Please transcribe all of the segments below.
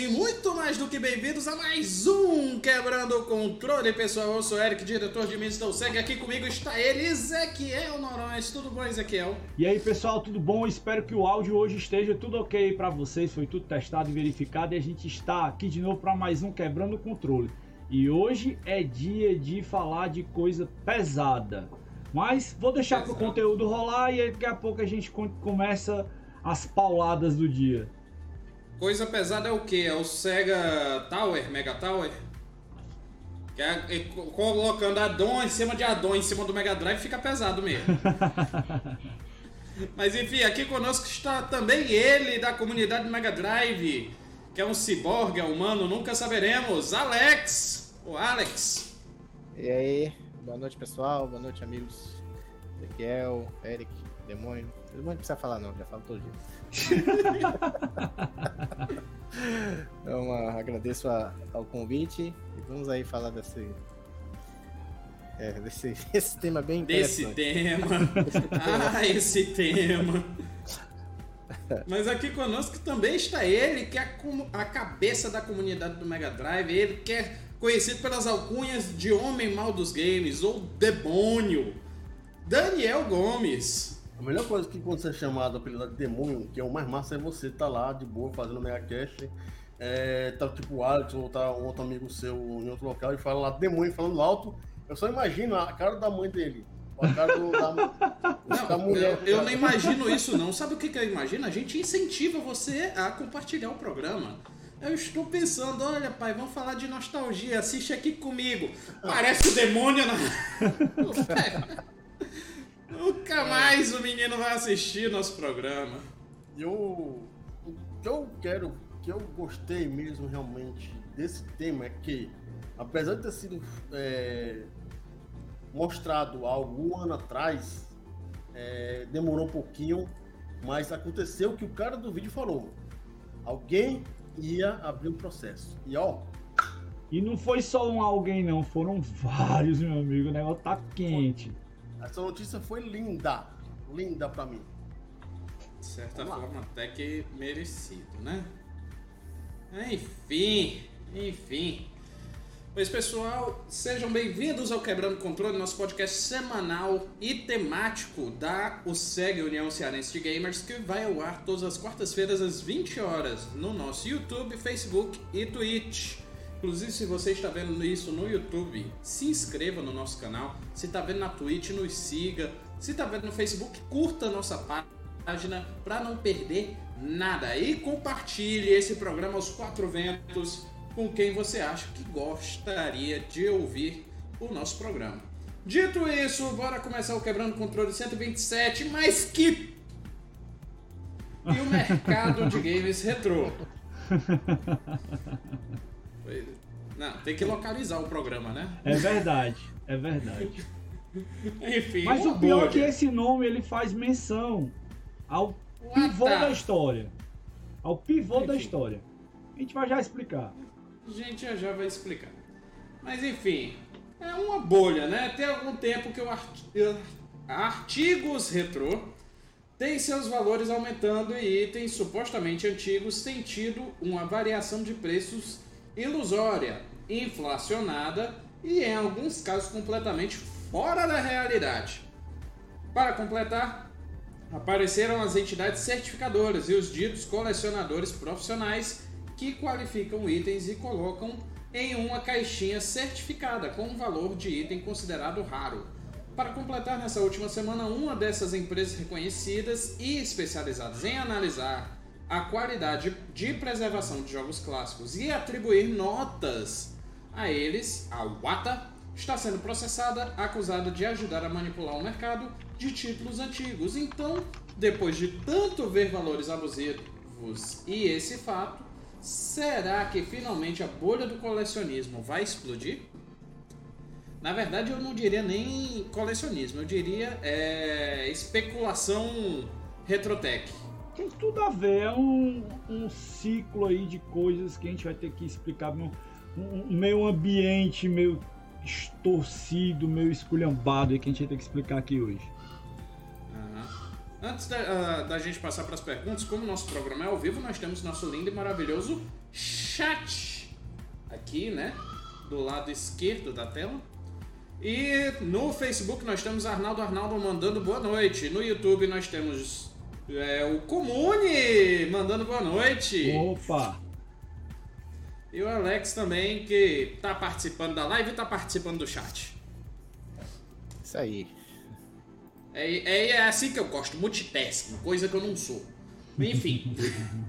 Sim muito mais do que bem-vindos a mais um Quebrando o Controle, pessoal. Eu sou o Eric, diretor de Mr. Segue. Aqui comigo está ele, Ezequiel Noronha. Tudo bom, Ezequiel? E aí, pessoal, tudo bom? Espero que o áudio hoje esteja tudo ok para vocês. Foi tudo testado e verificado e a gente está aqui de novo para mais um Quebrando o Controle. E hoje é dia de falar de coisa pesada. Mas vou deixar para o conteúdo rolar e daqui a pouco a gente começa as pauladas do dia. Coisa pesada é o que? É o Sega Tower, Mega Tower? Que é, é, colocando addon em cima de addon em cima do Mega Drive fica pesado mesmo. Mas enfim, aqui conosco está também ele da comunidade Mega Drive, que é um ciborgue, é humano, nunca saberemos. Alex! O Alex! E aí, boa noite pessoal, boa noite amigos. Ezequiel, Eric, Demônio. Demônio não precisa falar não, já falo todo dia. então, agradeço a, ao convite e vamos aí falar desse, é, desse esse tema bem Desse tema. ah, esse tema. Mas aqui conosco também está ele, que é a, a cabeça da comunidade do Mega Drive, ele que é conhecido pelas alcunhas de Homem Mal dos Games ou Demônio, Daniel Gomes. A melhor coisa que quando você é chamado apelido de demônio, que é o mais massa, é você estar tá lá de boa fazendo mega cast, é, tá tipo o Alex ou tá um outro amigo seu em outro local e fala lá demônio falando alto. Eu só imagino a cara da mãe dele. A cara do, da, não, da mulher. Eu, eu não imagino isso, não. Sabe o que, que eu imagino? A gente incentiva você a compartilhar o programa. Eu estou pensando, olha pai, vamos falar de nostalgia, assiste aqui comigo. Parece o demônio na. Nunca mais o menino vai assistir nosso programa. Eu, o que eu quero, que eu gostei mesmo realmente desse tema é que, apesar de ter sido é, mostrado há algum ano atrás, é, demorou um pouquinho, mas aconteceu o que o cara do vídeo falou. Alguém ia abrir um processo. E ó. E não foi só um alguém, não, foram vários, meu amigo. O negócio tá quente. Essa notícia foi linda, linda para mim. De certa forma, até que merecido, né? Enfim, enfim. Pois pessoal, sejam bem-vindos ao Quebrando Controle, nosso podcast semanal e temático da USEG União Cearense de Gamers, que vai ao ar todas as quartas-feiras às 20 horas no nosso YouTube, Facebook e Twitch. Inclusive, se você está vendo isso no YouTube, se inscreva no nosso canal. Se está vendo na Twitch, nos siga. Se está vendo no Facebook, curta a nossa página para não perder nada. E compartilhe esse programa aos quatro ventos com quem você acha que gostaria de ouvir o nosso programa. Dito isso, bora começar o Quebrando Controle 127, mas que... E o mercado de games retrô. Não, tem que localizar o programa, né? É verdade, é verdade. Enfim. Mas o pior é que esse nome ele faz menção ao pivô da história. Ao pivô enfim. da história. A gente vai já explicar. A gente já, já vai explicar. Mas enfim, é uma bolha, né? Tem algum tempo que o art... artigos retrô tem seus valores aumentando e itens supostamente antigos têm tido uma variação de preços ilusória, inflacionada e, em alguns casos, completamente fora da realidade. Para completar, apareceram as entidades certificadoras e os ditos colecionadores profissionais que qualificam itens e colocam em uma caixinha certificada com um valor de item considerado raro. Para completar, nessa última semana, uma dessas empresas reconhecidas e especializadas em analisar a qualidade de preservação de jogos clássicos e atribuir notas a eles, a Wata está sendo processada, acusada de ajudar a manipular o mercado de títulos antigos. Então, depois de tanto ver valores abusivos e esse fato, será que finalmente a bolha do colecionismo vai explodir? Na verdade, eu não diria nem colecionismo, eu diria é, especulação retrotech tem tudo a ver, é um, um ciclo aí de coisas que a gente vai ter que explicar, um, um meio ambiente meio distorcido, meio esculhambado aí que a gente vai ter que explicar aqui hoje. Antes da, ah, da gente passar para as perguntas, como o nosso programa é ao vivo, nós temos nosso lindo e maravilhoso chat aqui, né? Do lado esquerdo da tela. E no Facebook nós temos Arnaldo Arnaldo mandando boa noite. No YouTube nós temos é, o Comune mandando boa noite. Opa! E o Alex também, que tá participando da live e tá participando do chat. Isso aí. É, é, é assim que eu gosto, multitasking, coisa que eu não sou. Enfim.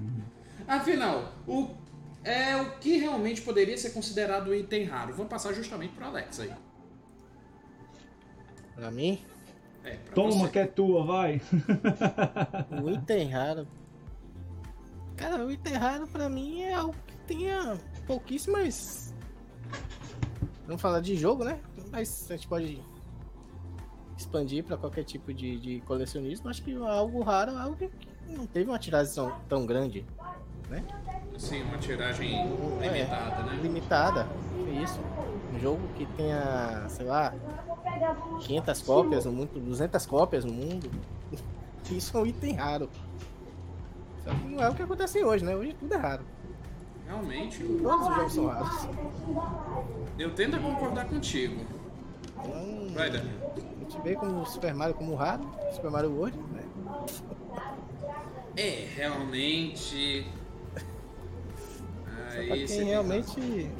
Afinal, o, é o que realmente poderia ser considerado item raro? Vou passar justamente pro Alex aí. Pra mim, É, Toma você. que é tua, vai. o item raro. Cara, o item raro pra mim é algo que tenha pouquíssimas. Vamos falar de jogo, né? Mas a gente pode expandir pra qualquer tipo de, de colecionismo. Acho que algo raro é algo que não teve uma tiragem tão, tão grande. Sim, uma tiragem É. limitada, né? Limitada. É isso. Um jogo que tenha, sei lá, 500 cópias no mundo, 200 cópias no mundo. Isso é um item raro. Só que não é o que acontece hoje, né? Hoje tudo é raro. Realmente, Todos os jogos são raros. eu tento concordar contigo. Então, Vai, Daniel. a gente vê como o Super Mario como raro, Super Mario World, né? É, realmente. Só Aí pra você quem realmente.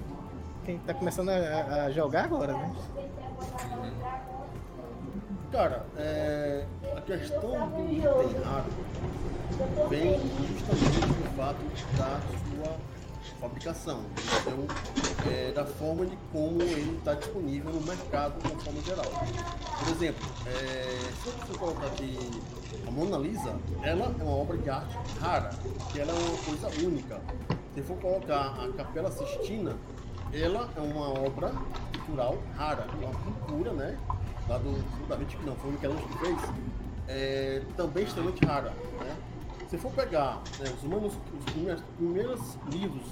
Quem tá começando a, a jogar agora, né? Cara, é, a questão do item raro vem justamente do fato da sua fabricação, então, é, da forma de como ele está disponível no mercado de uma forma geral. Por exemplo, é, se você colocar aqui a Mona Lisa, ela é uma obra de arte rara, que ela é uma coisa única. Se for colocar a Capela Sistina, ela é uma obra cultural rara, uma pintura, né? Lá do, Da que não, foi o Michelangelo que fez, é, também extremamente rara, né? Se for pegar né, os, manus, os primeiros, primeiros livros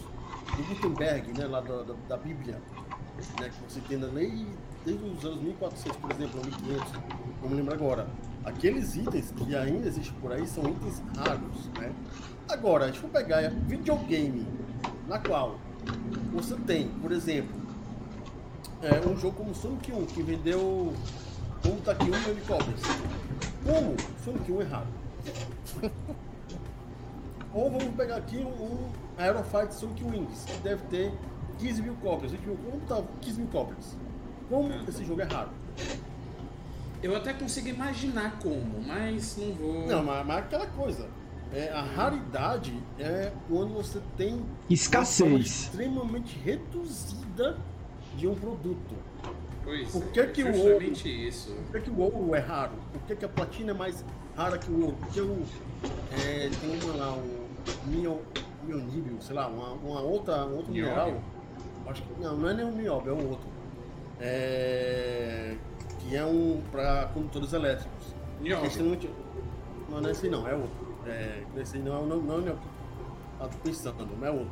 do Gutenberg, né, lá da, da, da Bíblia, né, que você tem na lei desde os anos 1400, por exemplo, ou 1500, não me lembro agora. Aqueles itens que ainda existem por aí são itens raros, né? Agora, a gente for pegar videogame, na qual você tem, por exemplo, é, um jogo como Sonic 1, que vendeu, como tá aqui, um milhão de cópias. Como Sonic 1 é raro? Ou vamos pegar aqui um, Aerofight Sonic Wings, que deve ter 15 mil cópias. 20 mil, como tá 15 mil cópias? Como esse jogo é raro? Eu até consigo imaginar como, mas não vou. Não, mas, mas aquela coisa. É, a raridade é quando você tem Escassez. extremamente reduzida de um produto. Pois Por é, que que o justamente isso. Por que, que o ouro é raro? Por que, que a platina é mais rara que o ouro? Porque o, é, tem uma lá, um mio- mioníbio, sei lá, uma, uma outra, um outro Nióbio? mineral. Acho que não, não é nem um nióbio, é um outro. É, que é um para condutores elétricos. Nióbio. Não, não é esse aí não, é outro. É, aí não é não, não, é o nióbio que eu tô pensando, não é outro.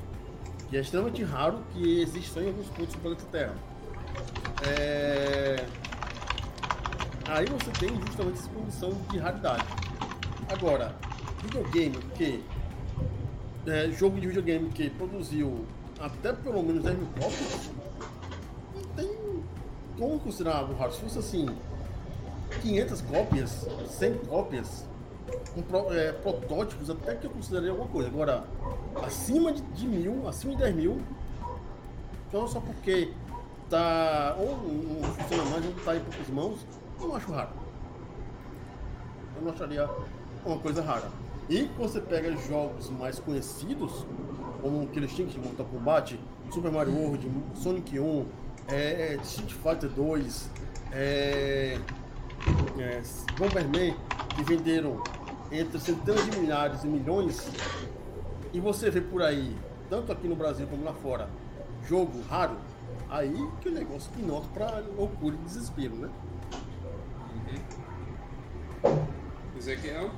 Que é extremamente raro, que existe só em alguns pontos do planeta Terra. É, Aí você tem justamente essa condição de raridade. Agora, videogame que. É, jogo de videogame que produziu até pelo menos 10 mil cópias, não tem como considerar algo raro. Se fosse assim, 500 cópias, 100 cópias, com pro- é, protótipos, até que eu consideraria alguma coisa. Agora, acima de, de mil, acima de 10 mil, então só porque tá ou não funciona mais ou tá em poucas mãos, eu não acho raro. Eu não acharia uma coisa rara. E quando você pega jogos mais conhecidos, como aqueles tinham de Mortal Kombat, Super Mario World, Sonic 1, é, é, Street Fighter 2, é, é, Bomberman, que venderam entre centenas de milhares e milhões, e você vê por aí, tanto aqui no Brasil como lá fora, jogo raro, aí que o negócio pinota pra loucura e desespero, né? Ezequiel?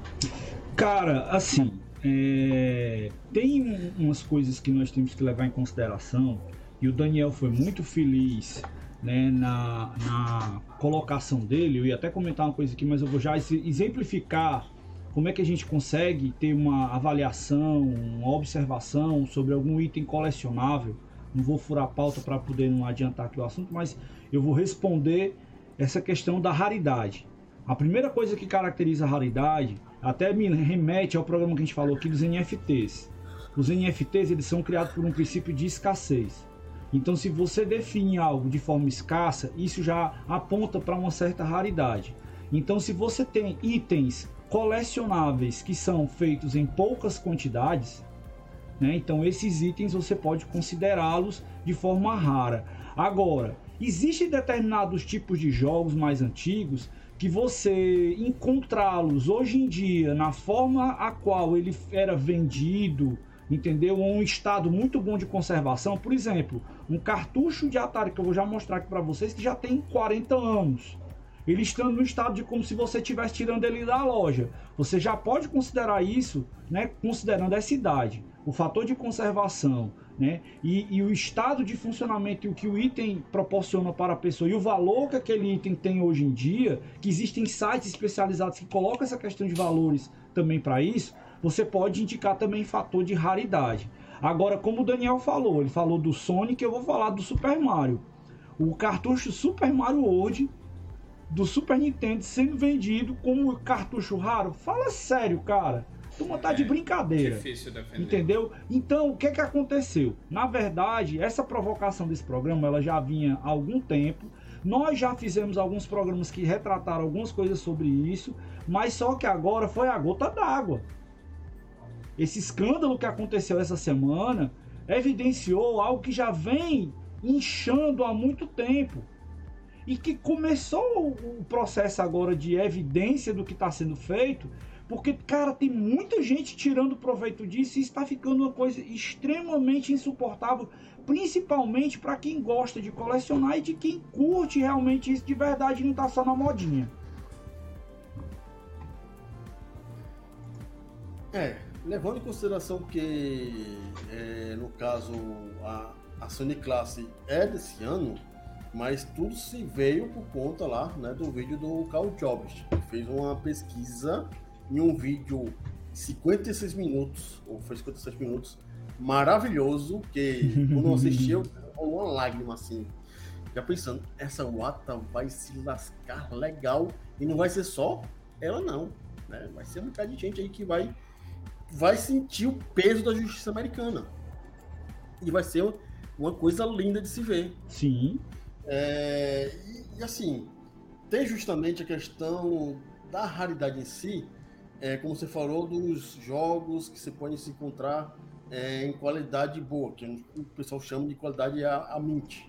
Cara, assim, é, tem um- umas coisas que nós temos que levar em consideração e o Daniel foi muito feliz né, na, na colocação dele. Eu ia até comentar uma coisa aqui, mas eu vou já ex- exemplificar como é que a gente consegue ter uma avaliação, uma observação sobre algum item colecionável? Não vou furar a pauta para poder não adiantar aqui o assunto, mas eu vou responder essa questão da raridade. A primeira coisa que caracteriza a raridade, até me remete ao programa que a gente falou aqui dos NFTs. Os NFTs eles são criados por um princípio de escassez. Então, se você define algo de forma escassa, isso já aponta para uma certa raridade. Então, se você tem itens colecionáveis que são feitos em poucas quantidades, né, então esses itens você pode considerá-los de forma rara. Agora, existem determinados tipos de jogos mais antigos que você encontrá-los hoje em dia na forma a qual ele era vendido, entendeu? Um estado muito bom de conservação, por exemplo, um cartucho de Atari que eu vou já mostrar aqui para vocês que já tem 40 anos. Ele estando no estado de como se você estivesse tirando ele da loja. Você já pode considerar isso, né, considerando essa idade, o fator de conservação, né, e, e o estado de funcionamento e o que o item proporciona para a pessoa e o valor que aquele item tem hoje em dia, que existem sites especializados que colocam essa questão de valores também para isso, você pode indicar também fator de raridade. Agora, como o Daniel falou, ele falou do Sonic, eu vou falar do Super Mario. O cartucho Super Mario World do Super Nintendo sendo vendido como cartucho raro. Fala sério, cara. Tu tá de é brincadeira. Difícil defender. Entendeu? Então, o que que aconteceu? Na verdade, essa provocação desse programa, ela já vinha há algum tempo. Nós já fizemos alguns programas que retrataram algumas coisas sobre isso, mas só que agora foi a gota d'água. Esse escândalo que aconteceu essa semana evidenciou algo que já vem inchando há muito tempo e que começou o processo agora de evidência do que está sendo feito, porque, cara, tem muita gente tirando proveito disso e está ficando uma coisa extremamente insuportável, principalmente para quem gosta de colecionar e de quem curte realmente isso de verdade e não está só na modinha. É, levando em consideração que, é, no caso, a, a Sony Class é desse ano, mas tudo se veio por conta lá né, do vídeo do Carl Jobs, que fez uma pesquisa em um vídeo de 56 minutos, ou foi 57 minutos, maravilhoso, que quando eu assisti, eu uma lágrima assim, já pensando, essa Wata vai se lascar legal, e não vai ser só ela não, né? vai ser um bocado de gente aí que vai, vai sentir o peso da justiça americana. E vai ser uma coisa linda de se ver. Sim. É, e, e, assim, tem justamente a questão da raridade em si, é, como você falou, dos jogos que você pode se encontrar é, em qualidade boa, que o pessoal chama de qualidade a, a mint,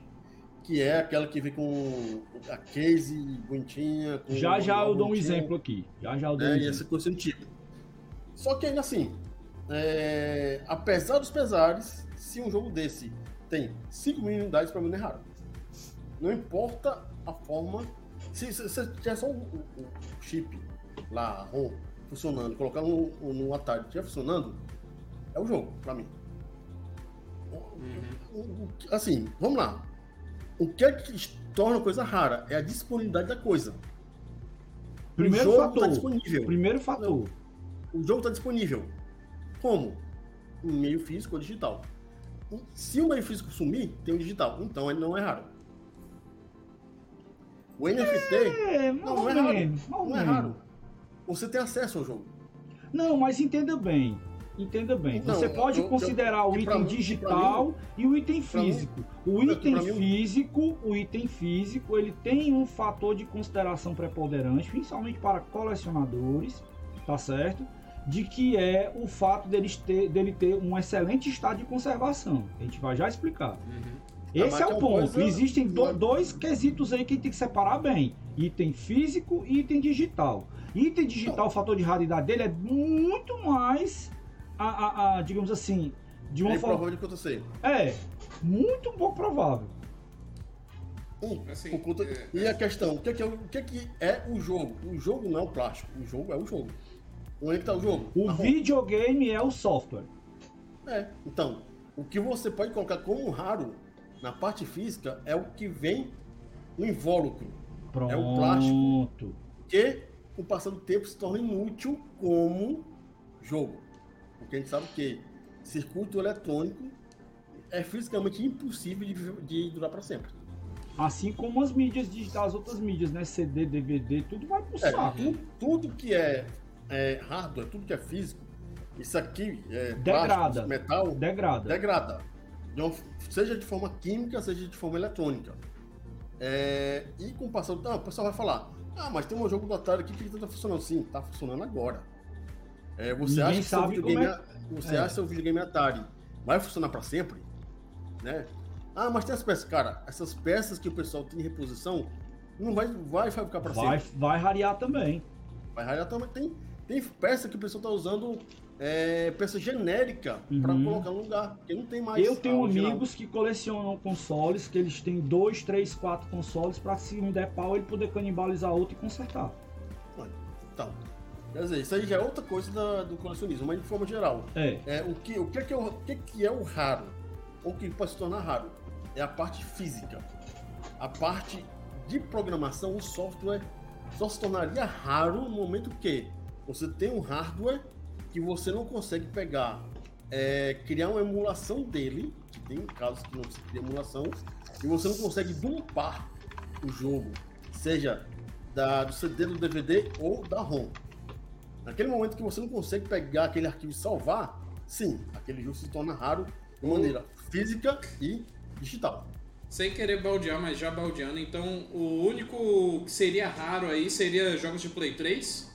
que é aquela que vem com a case bonitinha. já já eu dou um exemplo aqui. Já já eu dou é, um exemplo. E essa coisa do tipo. Só que ainda assim, é, apesar dos pesares, se um jogo desse tem 5 mil unidades, para mim não é raro. Não importa a forma. Se você tiver só o, o, chip lá, ROM, funcionando, colocar no, no Atari, estiver funcionando, é o jogo, pra mim. Uhum. Assim, vamos lá. O que é que torna coisa rara? É a disponibilidade da coisa. Primeiro jogo fator. Tá disponível. Primeiro fator. O jogo está disponível. Como? Um meio físico ou digital. Se o meio físico sumir, tem o digital. Então ele não é raro. O NFT é, não, é raro. Não é raro. Você tem acesso ao jogo. Não, mas entenda bem. Entenda bem. Então, você pode eu, considerar eu, o item digital mim, e o item físico. Mim, o item físico, o item físico, ele tem um fator de consideração preponderante, principalmente para colecionadores, tá certo? De que é o fato dele ter, dele ter um excelente estado de conservação. A gente vai já explicar. Uhum. Esse é o ponto. Coisa... Existem do, dois quesitos aí que tem que separar bem: item físico e item digital. Item digital, o fator de raridade dele é muito mais, a, a, a digamos assim, de uma é forma. provável que eu sei. É, muito pouco provável. Um, assim, conta... é... E a questão, o que é, que é, o que é, que é o jogo? O jogo não é o plástico, o jogo é o jogo. Onde é que tá o jogo? O videogame é o software. É, então, o que você pode colocar como raro na parte física é o que vem no invólucro. Pronto. É o plástico que com o passar do tempo, se torna inútil como jogo. Porque a gente sabe que circuito eletrônico é fisicamente impossível de, de durar para sempre. Assim como as mídias digitais, as outras mídias, né? CD, DVD, tudo vai pro É, saco. tudo, tudo que é, é hardware, tudo que é físico, isso aqui é Degrada. plástico, metal, Degrada. degrada. Seja de forma química, seja de forma eletrônica. É, e com o passar do tempo, o pessoal vai falar: Ah, mas tem um jogo do Atari aqui que não tá funcionando. Sim, tá funcionando agora. É, você Ninguém acha que seu sabe videogame, como é- você é. acha seu videogame Atari vai funcionar para sempre? Né? Ah, mas tem as peças. Cara, essas peças que o pessoal tem em reposição não vai, vai ficar para sempre. vai rarear também. Vai ralhar também. Tem, tem peça que o pessoal tá usando é, peça genérica para Uhum. colocar no lugar, porque não tem mais. Eu tenho amigos que colecionam consoles, que eles têm dois, três, quatro consoles pra se um der pau ele poder canibalizar outro e consertar. Então, quer dizer, isso aí já é outra coisa da- do colecionismo, mas de forma geral. É. É, o, que, o, que é que é o, o que, que é o raro? Ou que pode se tornar raro? É a parte física. A parte de programação, o software só se tornaria raro no momento que você tem um hardware que você não consegue pegar, é, criar uma emulação dele, que tem casos que não se cria emulação, e você não consegue dumpar o jogo, seja da, do CD, do DVD ou da ROM. Naquele momento que você não consegue pegar aquele arquivo e salvar, sim, aquele jogo se torna raro de maneira física e digital. Sem querer baldear, mas já baldeando, então o único que seria raro aí seria jogos de Play 3.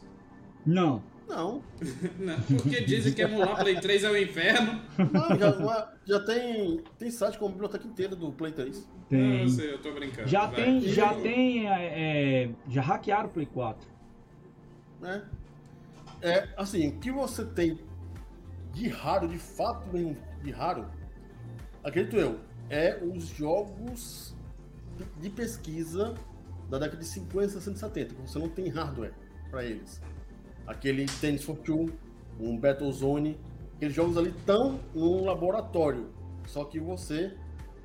Não. Não, Né? Porque dizem que emular Play 3 é o inferno. não já, já tem, tem site com a biblioteca inteira do Play 3. Ah, Tem. eu sei, eu tô brincando. Já vai. tem, E- já tem, é, é, já hackearam o Play 4. Né? É, assim, o que você tem de raro, de fato mesmo, de raro, acredito eu, é os jogos de- pesquisa da década de 50, 60 e 70, que você não tem hardware para eles. Aquele Tennis for Two, um Battlezone, aqueles jogos ali estão num laboratório. Só que você,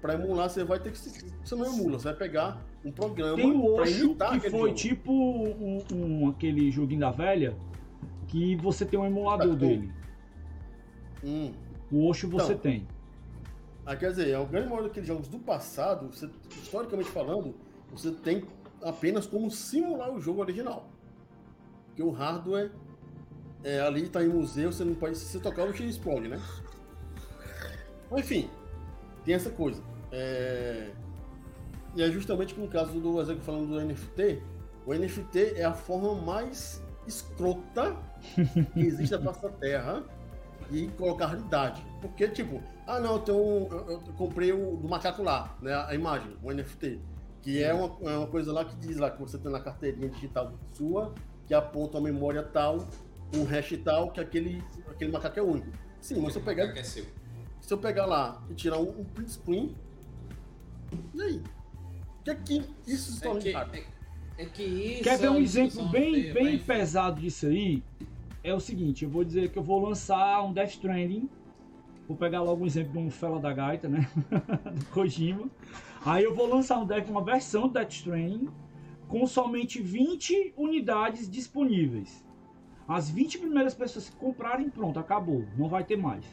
para emular, você vai ter que. Você não emula, você vai pegar um programa Tem o para Osho, que foi jogo. tipo um, um- aquele joguinho da velha, que você tem um emulador Tá, dele. Hum. O Osho você Então. tem. Ah, quer dizer, a grande maioria daqueles jogos do passado, você, historicamente falando, você tem apenas como simular o jogo original. Porque o hardware é, ali está em museu, você não pode. Se você tocar, o tiro explode, né? Enfim, tem essa coisa. É, E é justamente que no caso do exemplo falando do NFT, o NFT é a forma mais escrota que existe na face da Terra e colocar raridade. Porque, tipo, ah não, eu, tenho um- eu, eu comprei o do macaco lá, né? A imagem, o NFT. Que é uma, é uma coisa lá que diz lá que você tem na carteirinha digital sua, que aponta a memória tal, um hash tal, que aquele, aquele macaco é único. Sim, mas se eu pegar, É seu. se eu pegar lá e tirar um, um print screen, e aí? O que é que isso se É torna que, raro? é, é que isso. Quer ver é um exemplo bem, bem pesado disso aí? É o seguinte, eu vou dizer que eu vou lançar um Death Stranding. Vou pegar logo um exemplo de um Fela da Gaita, né? do Kojima. Aí eu vou lançar um Death, uma versão do Death Stranding com somente 20 unidades disponíveis. As 20 primeiras pessoas que comprarem, pronto, acabou. Não vai ter mais.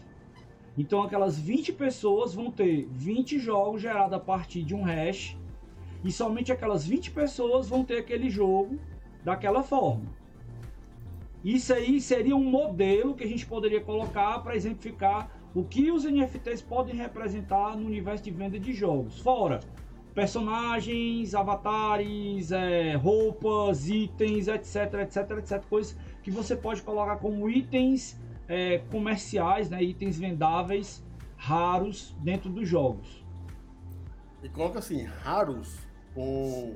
Então aquelas 20 pessoas vão ter 20 jogos gerados a partir de um hash. E somente aquelas 20 pessoas vão ter aquele jogo daquela forma. Isso aí seria um modelo que a gente poderia colocar para exemplificar o que os NFTs podem representar no universo de venda de jogos. Fora personagens, avatares, é, roupas, itens, etc, etc, etc. Coisas que você pode colocar como itens é, comerciais, né, itens vendáveis raros dentro dos jogos. E coloca assim, raros com.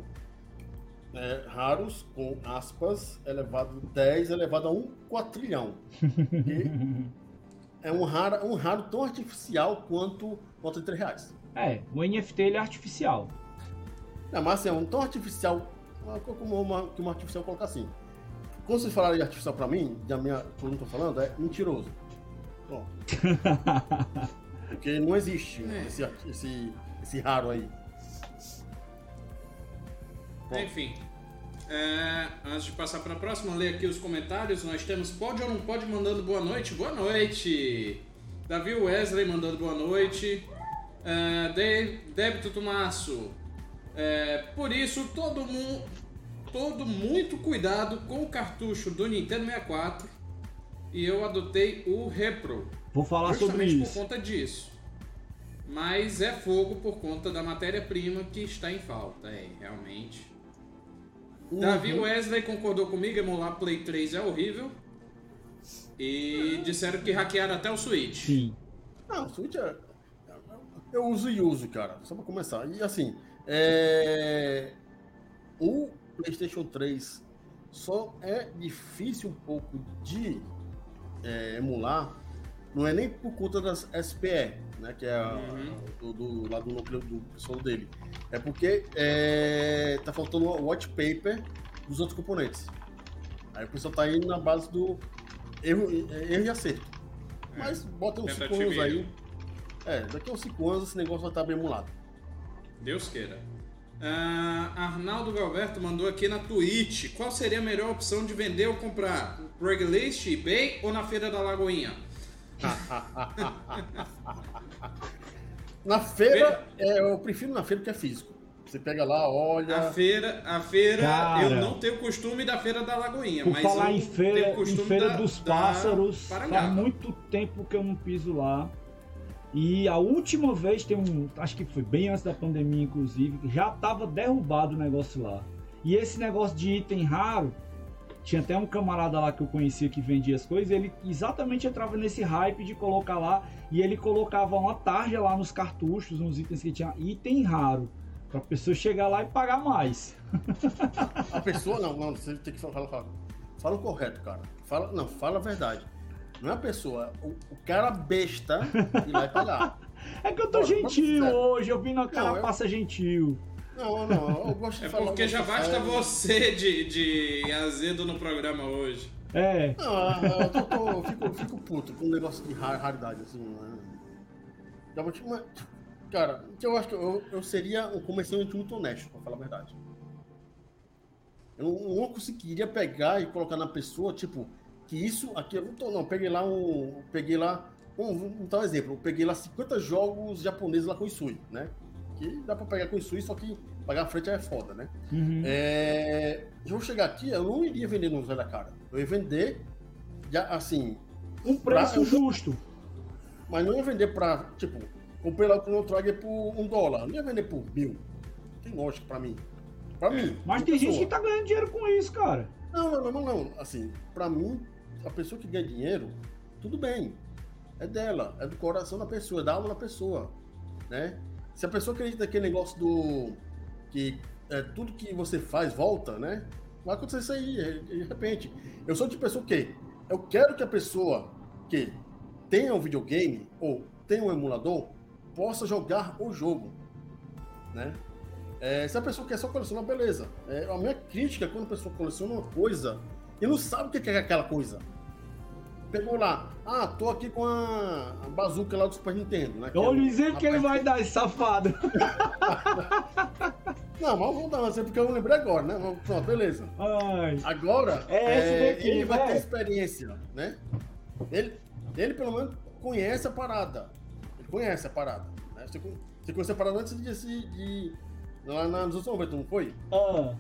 é, raros com aspas elevado 10 elevado a 1 quatrilhão. É um raro, um raro tão artificial quanto quanto de 3 reais. É, o NFT ele é artificial. Não, mas assim, é um tão artificial. Como uma, que uma artificial coloca assim. Quando vocês falarem de artificial pra mim, da minha. Quando eu tô falando, é mentiroso. Bom. Porque não existe É. esse, esse, esse raro aí. Bom. Enfim. é, antes de passar para a próxima, ler aqui os comentários. Nós temos Pode ou não pode mandando boa noite? Boa noite! Davi Wesley mandando boa noite. É, De, Débito Tomasso. É, por isso, todo mundo. Todo muito cuidado com o cartucho do Nintendo 64 e eu adotei o Repro. Vou falar sobre isso. por conta disso. Mas é fogo por conta da matéria-prima que está em falta, é, realmente. Davi Wesley concordou comigo, emular Play 3 é horrível. E disseram que hackearam até o Switch. Sim. Não, o Switch é. Eu uso e uso, cara. Só pra começar. E assim, é... o PlayStation 3 só é difícil um pouco de é, emular. Não é nem por conta das SPE, né? Que é a, Uhum. do, do, lá do núcleo do pessoal dele. É porque é, tá faltando o watch paper dos outros componentes. Aí o pessoal tá indo na base do erro, erro e acerto. Mas bota uns 5 Tentativa anos e aí. É, daqui a uns 5 anos esse negócio vai estar bem emulado. Deus queira. Ah, Arnaldo Galberto mandou aqui na Twitch. Qual seria a melhor opção de vender ou comprar? Craigslist, eBay ou na Feira da Lagoinha? Na feira, é, eu prefiro na feira que é físico. Você pega lá, olha. A feira, a feira, Cara. eu não tenho costume da Feira da Lagoinha, Por mas falar eu em feira, tenho em feira da- dos da pássaros, Parangaba. faz muito tempo que eu não piso lá. E a última vez, tem um, acho que foi bem antes da pandemia, inclusive, já tava derrubado o negócio lá. E esse negócio de item raro, tinha até um camarada lá que eu conhecia que vendia as coisas, ele exatamente entrava nesse hype de colocar lá, e ele colocava uma tarja lá nos cartuchos, nos itens que tinha item raro, pra pessoa chegar lá e pagar mais. A pessoa, não, não, você tem que falar, fala, fala o correto, cara. Fala, não, fala a verdade. Não é a pessoa, o, o cara besta e pagar. É que eu tô Pô, gentil hoje, eu vim na cara Não, eu- passa gentil. Não, não, eu gosto de É falar. porque eu já basta você de, de azedo no programa hoje. É, Não, eu, tô- tô- eu fico, eu fico puto com um negócio de ra- raridade, assim. Né? Já vou te- mas, cara, que eu acho que eu, eu seria um comerciante muito honesto, pra falar a verdade. Eu não, não conseguiria pegar e colocar na pessoa, tipo, que isso aqui eu não tô, não. Peguei lá um. Peguei lá. Vamos dar um exemplo. Eu peguei lá 50 jogos japoneses lá com Isui, né? Que dá pra pegar com Isui, só que pagar a frente é foda, né? uhum. É, eu vou chegar aqui, eu não iria vender no Zé da Cara. Eu ia vender, já, assim, um preço pra- justo. mas não ia vender pra, tipo, comprei lá o Chrono Trigger por um dólar. Não ia vender por mil. Tem lógica pra mim. Pra mim. Mas tem gente pessoa. que tá ganhando dinheiro com isso, cara. Não, não, não, não, não. Assim, pra mim, a pessoa que ganha dinheiro, tudo bem. É dela, é do coração da pessoa, é da alma da pessoa, né? Se a pessoa acredita naquele negócio do que é, tudo que você faz volta, né? Vai acontecer isso aí, de de repente. Eu sou de pessoa que eu quero que a pessoa que tenha um videogame ou tenha um emulador possa jogar o jogo, né? É, se a pessoa quer só colecionar, beleza. É, a minha crítica é quando a pessoa coleciona uma coisa e não sabe o que é aquela coisa. Pegou lá, ah, tô aqui com a, a bazuca lá do Super Nintendo, né? é Olha o exemplo que ele vai dar, esse safado. Não, mas vamos dar um exemplo porque eu lembrei agora, né? Pronto, beleza. Ai. Agora, É esse é, daqui, ele vai né? ter experiência, né? Ele, ele pelo menos conhece a parada. Ele conhece a parada. Né? Você, você conhece a parada antes de, de, de lá na- nos anos 90, não foi? Ah,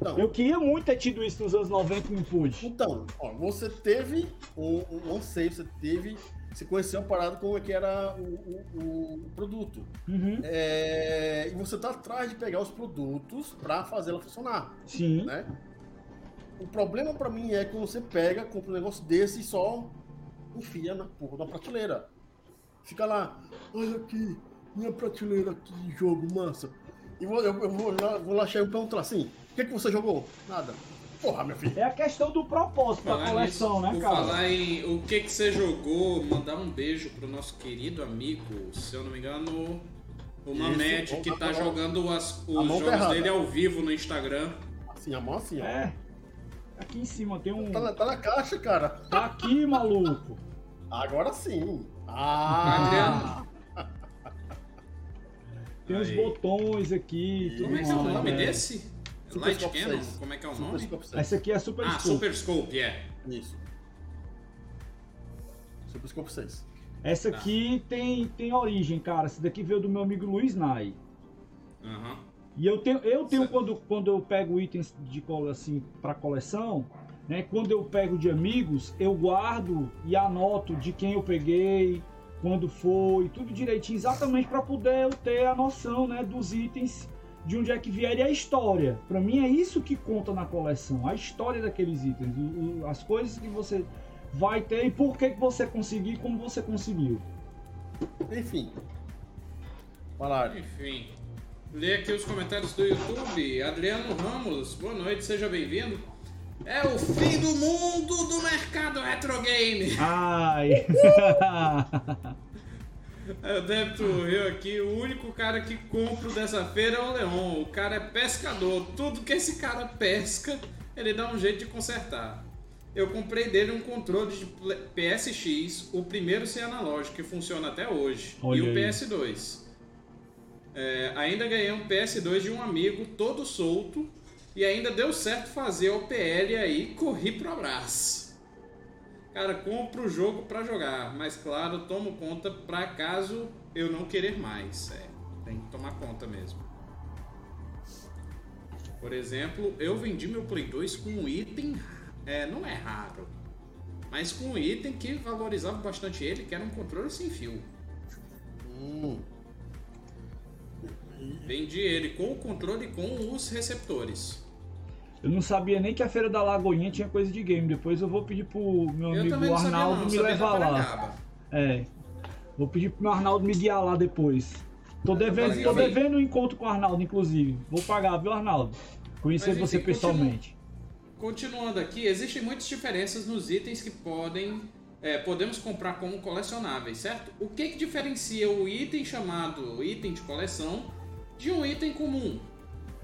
Então, eu queria muito ter tido isso nos anos 90 e não pude. Então, ó, você teve um, um anseio, você teve. Você conheceu a parada como é que era o, o- o produto. Uhum. É, e você tá atrás de pegar os produtos para fazer ela funcionar, Sim. né? O problema para mim é quando você pega, compra um negócio desse e só enfia na porra da prateleira. Fica lá, olha aqui, minha prateleira aqui de jogo, massa. E vou, eu, eu vou lá, vou lá chegar e perguntar assim, o que, que você jogou? Nada. Porra, meu filho. É a questão do propósito da Falar coleção, nisso, né, cara? falar em o que que você jogou, mandar um beijo pro nosso querido amigo, se eu não me engano, o Mamed, que tá jogando as- os jogos errada. dele ao vivo no Instagram. Assim, a mão assim, ó. É. Aqui em cima tem um. Tá na, tá na caixa, cara. Tá aqui, maluco. Agora sim. Ah! Tem uns Aí. botões aqui. tudo Como é que é o nome né? desse? Super Light Scope Cannon? 6. Como é que é o Super nome? Scope 6. Essa aqui é a Super Ah, Scope. Super Scope, é. Isso. Super Scope 6. Essa aqui tem, tem origem, cara. Essa daqui veio do meu amigo Luiz Nai. Aham. E eu tenho, eu tenho Certo. quando, quando eu pego itens de cole- assim para coleção, né? Quando eu pego de amigos, eu guardo e anoto de quem eu peguei, quando foi, tudo direitinho, exatamente para poder eu ter a noção, né, dos itens, de onde é que vier e a história. Para mim é isso que conta na coleção, a história daqueles itens, o- o- as coisas que você vai ter e por que você conseguiu e como você conseguiu. Enfim. Malária. Enfim. Lê aqui os comentários do YouTube. Adriano Ramos, boa noite, seja bem-vindo. É o fim do mundo do mercado retro game. Ai. É, O débito Rio aqui, o único cara que compro dessa feira é o Leon. O cara é pescador. Tudo que esse cara pesca, ele dá um jeito de consertar. Eu comprei dele um controle de PSX, o primeiro sem analógico, que funciona até hoje. Olha e o aí. PS2. É, ainda ganhei um PS2 de um amigo, todo solto. E ainda deu certo fazer o PL aí, corri pro abraço. Cara, compro o jogo pra jogar, mas claro, tomo conta pra caso eu não querer mais. É, tem que tomar conta mesmo. Por exemplo, eu vendi meu Play 2 com um item, é, não é raro, mas com um item que valorizava bastante ele, que era um controle sem fio. Hum. Vendi ele com o controle e com os receptores. Eu não sabia nem que a Feira da Lagoinha tinha coisa de game. Depois eu vou pedir pro meu eu amigo Arnaldo não, me levar lá. É. Vou pedir pro meu Arnaldo me guiar lá depois. Tô devendo, Mas, tô devendo um encontro com o Arnaldo, inclusive. Vou pagar, viu, Arnaldo? Conhecer você pessoalmente. Continuando aqui, existem muitas diferenças nos itens que podem é, podemos comprar como colecionáveis, certo? O que, que diferencia o item chamado item de coleção de um item comum?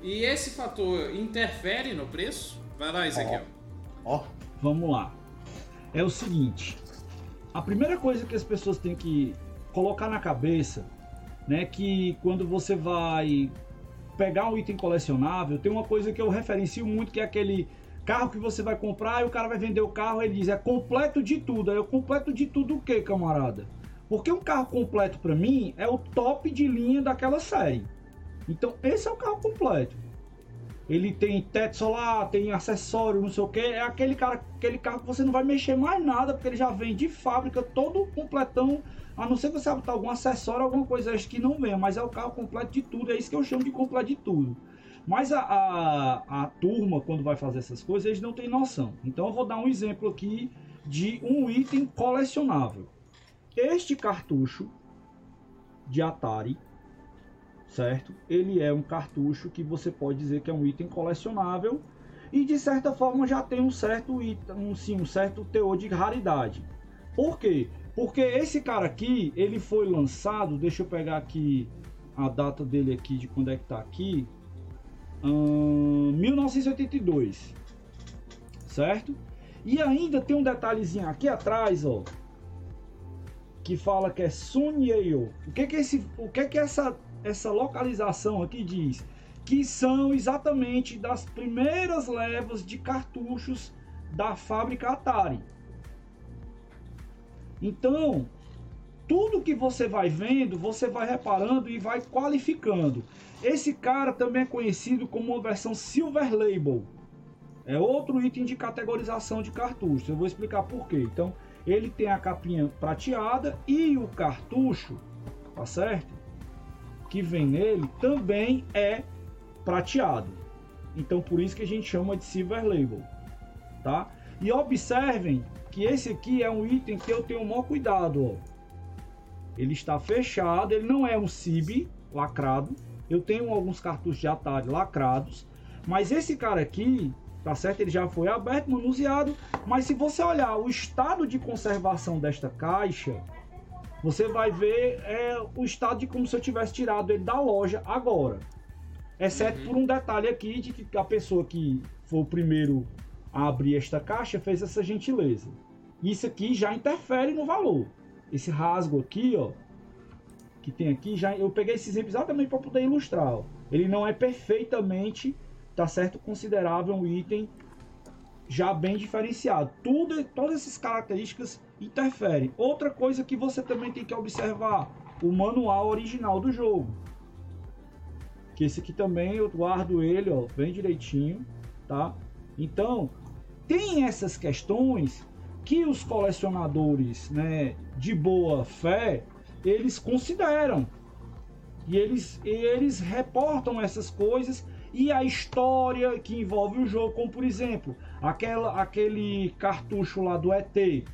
E esse fator interfere no preço? Vai lá, Ezequiel. Ó. Vamos lá. É o seguinte. A primeira coisa que as pessoas têm que colocar na cabeça, né, que quando você vai pegar um item colecionável, tem uma coisa que eu referencio muito que é aquele carro que você vai comprar e o cara vai vender o carro, ele diz é completo de tudo. Aí eu completo de tudo o que, camarada? Porque um carro completo para mim é o top de linha daquela série. Então esse é o carro completo. Ele tem teto solar, tem acessório, não sei o que. É aquele, cara, aquele carro que você não vai mexer mais nada, porque ele já vem de fábrica todo completão. A não ser que você botar algum acessório, alguma coisa que não venha, mas é o carro completo de tudo. É isso que eu chamo de completo de tudo. Mas a, a, a turma, quando vai fazer essas coisas, eles não têm noção. Então eu vou dar um exemplo aqui de um item colecionável. Este cartucho de Atari, certo? Ele é um cartucho que você pode dizer que é um item colecionável e de certa forma já tem um certo item, um, sim, um certo teor de raridade. Por quê? Porque esse cara aqui, ele foi lançado, deixa eu pegar aqui a data dele aqui de quando é que tá aqui, hum, 1982, certo? E ainda tem um detalhezinho aqui atrás, ó, que fala que é Sunyeyo. O que que esse, o que que essa essa localização aqui diz? Que são exatamente das primeiras levas de cartuchos da fábrica Atari. Então, tudo que você vai vendo, você vai reparando e vai qualificando. Esse cara também é conhecido como uma versão Silver Label. É outro item de categorização de cartuchos. Eu vou explicar por quê. Então, ele tem a capinha prateada e o cartucho, tá certo? Que vem nele também é prateado. Então, por isso que a gente chama de Silver Label, tá? E observem que esse aqui é um item que eu tenho o maior cuidado, ó. Ele está fechado, ele não é um CIB lacrado. Eu tenho alguns cartuchos de Atari lacrados, mas esse cara aqui, tá certo? Ele já foi aberto, manuseado, mas se você olhar o estado de conservação desta caixa, você vai ver é, o estado de como se eu tivesse tirado ele da loja agora. Exceto Uhum. por um detalhe aqui de que a pessoa que foi o primeiro a abrir esta caixa fez essa gentileza. Isso aqui já interfere no valor. Esse rasgo aqui, ó, que tem aqui, já eu peguei esse exemplo exatamente para poder ilustrar. Ó. Ele não é perfeitamente tá certo? Considerável um item já bem diferenciado. Tudo, todas essas características interferem. Outra coisa que você também tem que observar, o manual original do jogo. Que esse aqui também eu guardo ele, ó, bem direitinho, tá? Então, tem essas questões que os colecionadores, né, de boa fé, eles consideram. E eles, eles reportam essas coisas e a história que envolve o jogo, como por exemplo, aquela, aquele cartucho lá do ET.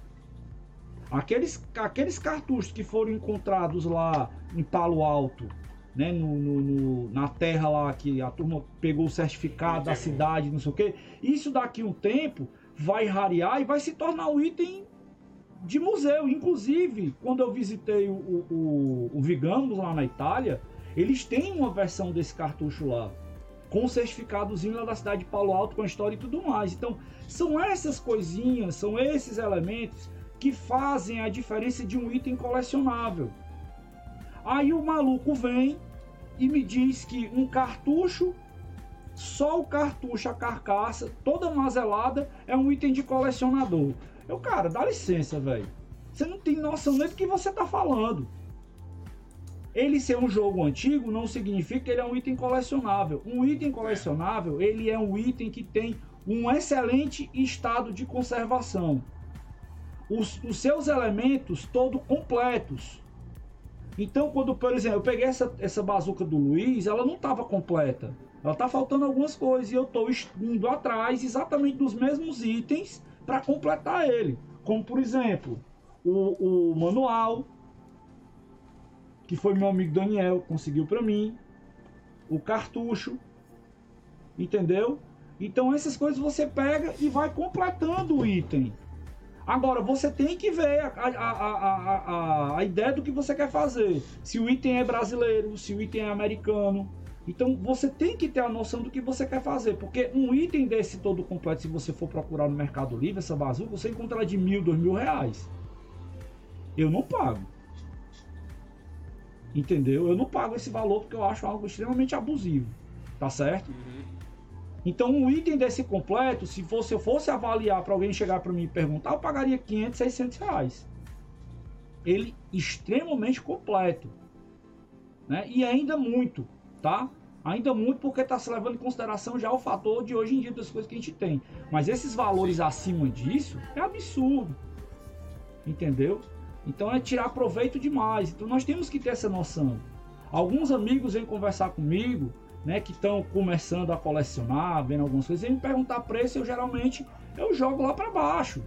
Aqueles, aqueles cartuchos que foram encontrados lá em Palo Alto, né, no, no, no, na terra lá que a turma pegou o certificado da cidade, não sei o que. Isso daqui um tempo vai rarear e vai se tornar um item de museu. Inclusive, quando eu visitei o, o, o Vigamos lá na Itália, eles têm uma versão desse cartucho lá com o certificadozinho lá da cidade de Palo Alto, com a história e tudo mais. Então, são essas coisinhas, são esses elementos que fazem a diferença de um item colecionável. Aí o maluco vem e me diz que um cartucho, só o cartucho, a carcaça, toda mazelada, é um item de colecionador. Eu, cara, dá licença, velho. Você não tem noção nem do que você tá falando. Ele ser um jogo antigo não significa que ele é um item colecionável. Um item colecionável, ele é um item que tem um excelente estado de conservação. Os, os seus elementos todos completos. Então, quando, por exemplo, eu peguei essa, essa bazuca do Luiz, ela não estava completa. Ela está faltando algumas coisas e eu estou indo atrás exatamente dos mesmos itens para completar ele. Como, por exemplo, o, o manual, que foi meu amigo Daniel, conseguiu para mim, o cartucho, entendeu? Então essas coisas você pega e vai completando o item. Agora, você tem que ver a, a, a, a, ideia do que você quer fazer. Se o item é brasileiro, se o item é americano. Então você tem que ter a noção do que você quer fazer. Porque um item desse todo completo, se você for procurar no Mercado Livre, essa bazuca, você encontrará de mil, dois mil reais. Eu não pago. Entendeu? Eu não pago esse valor porque eu acho algo extremamente abusivo. Tá certo? Uhum. Então, um item desse completo, se eu fosse avaliar para alguém chegar para mim e perguntar, eu pagaria 500, 600 reais. Ele extremamente completo. Né? E ainda muito, tá? Ainda muito porque está se levando em consideração já o fator de hoje em dia das coisas que a gente tem. Mas esses valores acima disso é absurdo. Entendeu? Então é tirar proveito demais. Então nós temos que ter essa noção. Alguns amigos vêm conversar comigo, né, que estão começando a colecionar, vendo algumas coisas, e me perguntar preço, eu geralmente eu jogo lá para baixo.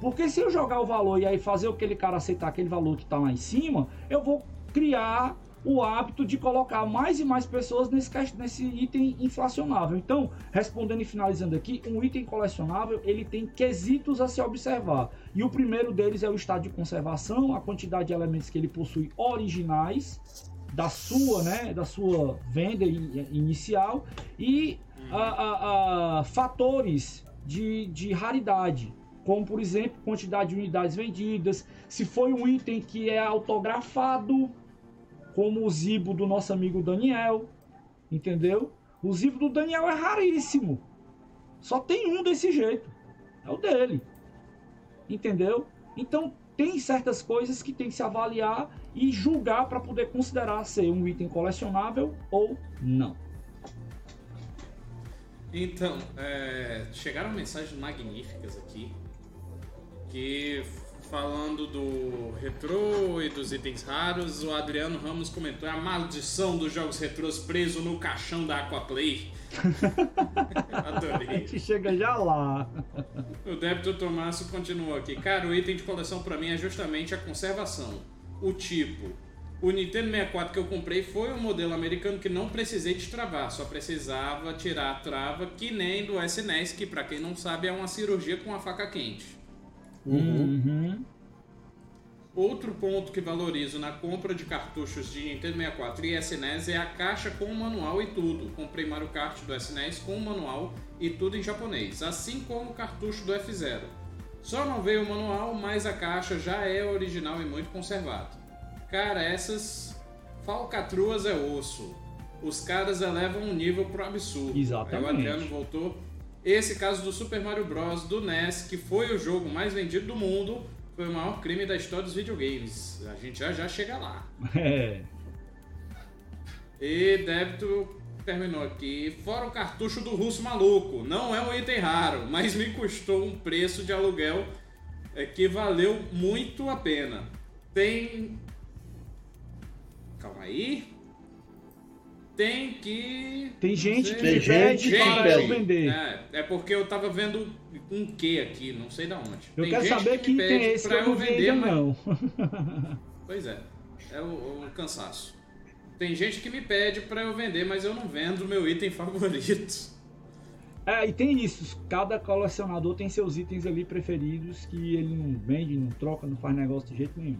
Porque se eu jogar o valor e aí fazer aquele cara aceitar aquele valor que está lá em cima, eu vou criar o hábito de colocar mais e mais pessoas nesse, nesse item inflacionável. Então, respondendo e finalizando aqui, um item colecionável ele tem quesitos a se observar. E o primeiro deles é o estado de conservação, a quantidade de elementos que ele possui originais da sua, né, da sua venda inicial e a, a, a fatores de, de raridade como por exemplo quantidade de unidades vendidas, se foi um item que é autografado, como o Zibo do nosso amigo Daniel, entendeu? O Zibo do Daniel é raríssimo. Só tem um desse jeito. É o dele. Entendeu? Então tem certas coisas que tem que se avaliar e julgar para poder considerar ser um item colecionável ou não. Então, é, chegaram mensagens magníficas aqui que falando do retrô e dos itens raros, o Adriano Ramos comentou: é a maldição dos jogos retrôs preso no caixão da Aquaplay. Adorei. A gente chega já lá. O débito Tomasso continua aqui. Cara, o item de coleção para mim é justamente a conservação. O tipo. O Nintendo 64 que eu comprei foi um modelo americano que não precisei destravar, só precisava tirar a trava, que nem do SNES, que para quem não sabe é uma cirurgia com a faca quente. Uhum. uhum. Outro ponto que valorizo na compra de cartuchos de Nintendo 64 e SNES é a caixa com o manual e tudo. Comprei Mario Kart do SNES com o manual e tudo em japonês, assim como o cartucho do F0. Só não veio o manual, mas a caixa já é original e muito conservada. Cara, essas falcatruas é osso. os caras elevam um nível pro absurdo. Exatamente. Aí o Adriano voltou. Esse caso do Super Mario Bros. do NES, que foi o jogo mais vendido do mundo, foi o maior crime da história dos videogames. A gente já já chega lá. É. E débito terminou aqui. Fora o cartucho do russo maluco. Não é um item raro, mas me custou um preço de aluguel é, que valeu muito a pena. Tem. Calma aí. Tem que. Tem gente que Tem me gente pede que para eu vender. É, é porque eu tava vendo um que aqui, não sei da onde. Eu Tem quero gente saber que pede item é esse que pra eu não ainda mas- não. Pois é, é o, o cansaço. Tem gente que me pede pra eu vender, mas eu não vendo o meu item favorito. É, e tem isso. Cada colecionador tem seus itens ali preferidos que ele não vende, não troca, não faz negócio de jeito nenhum.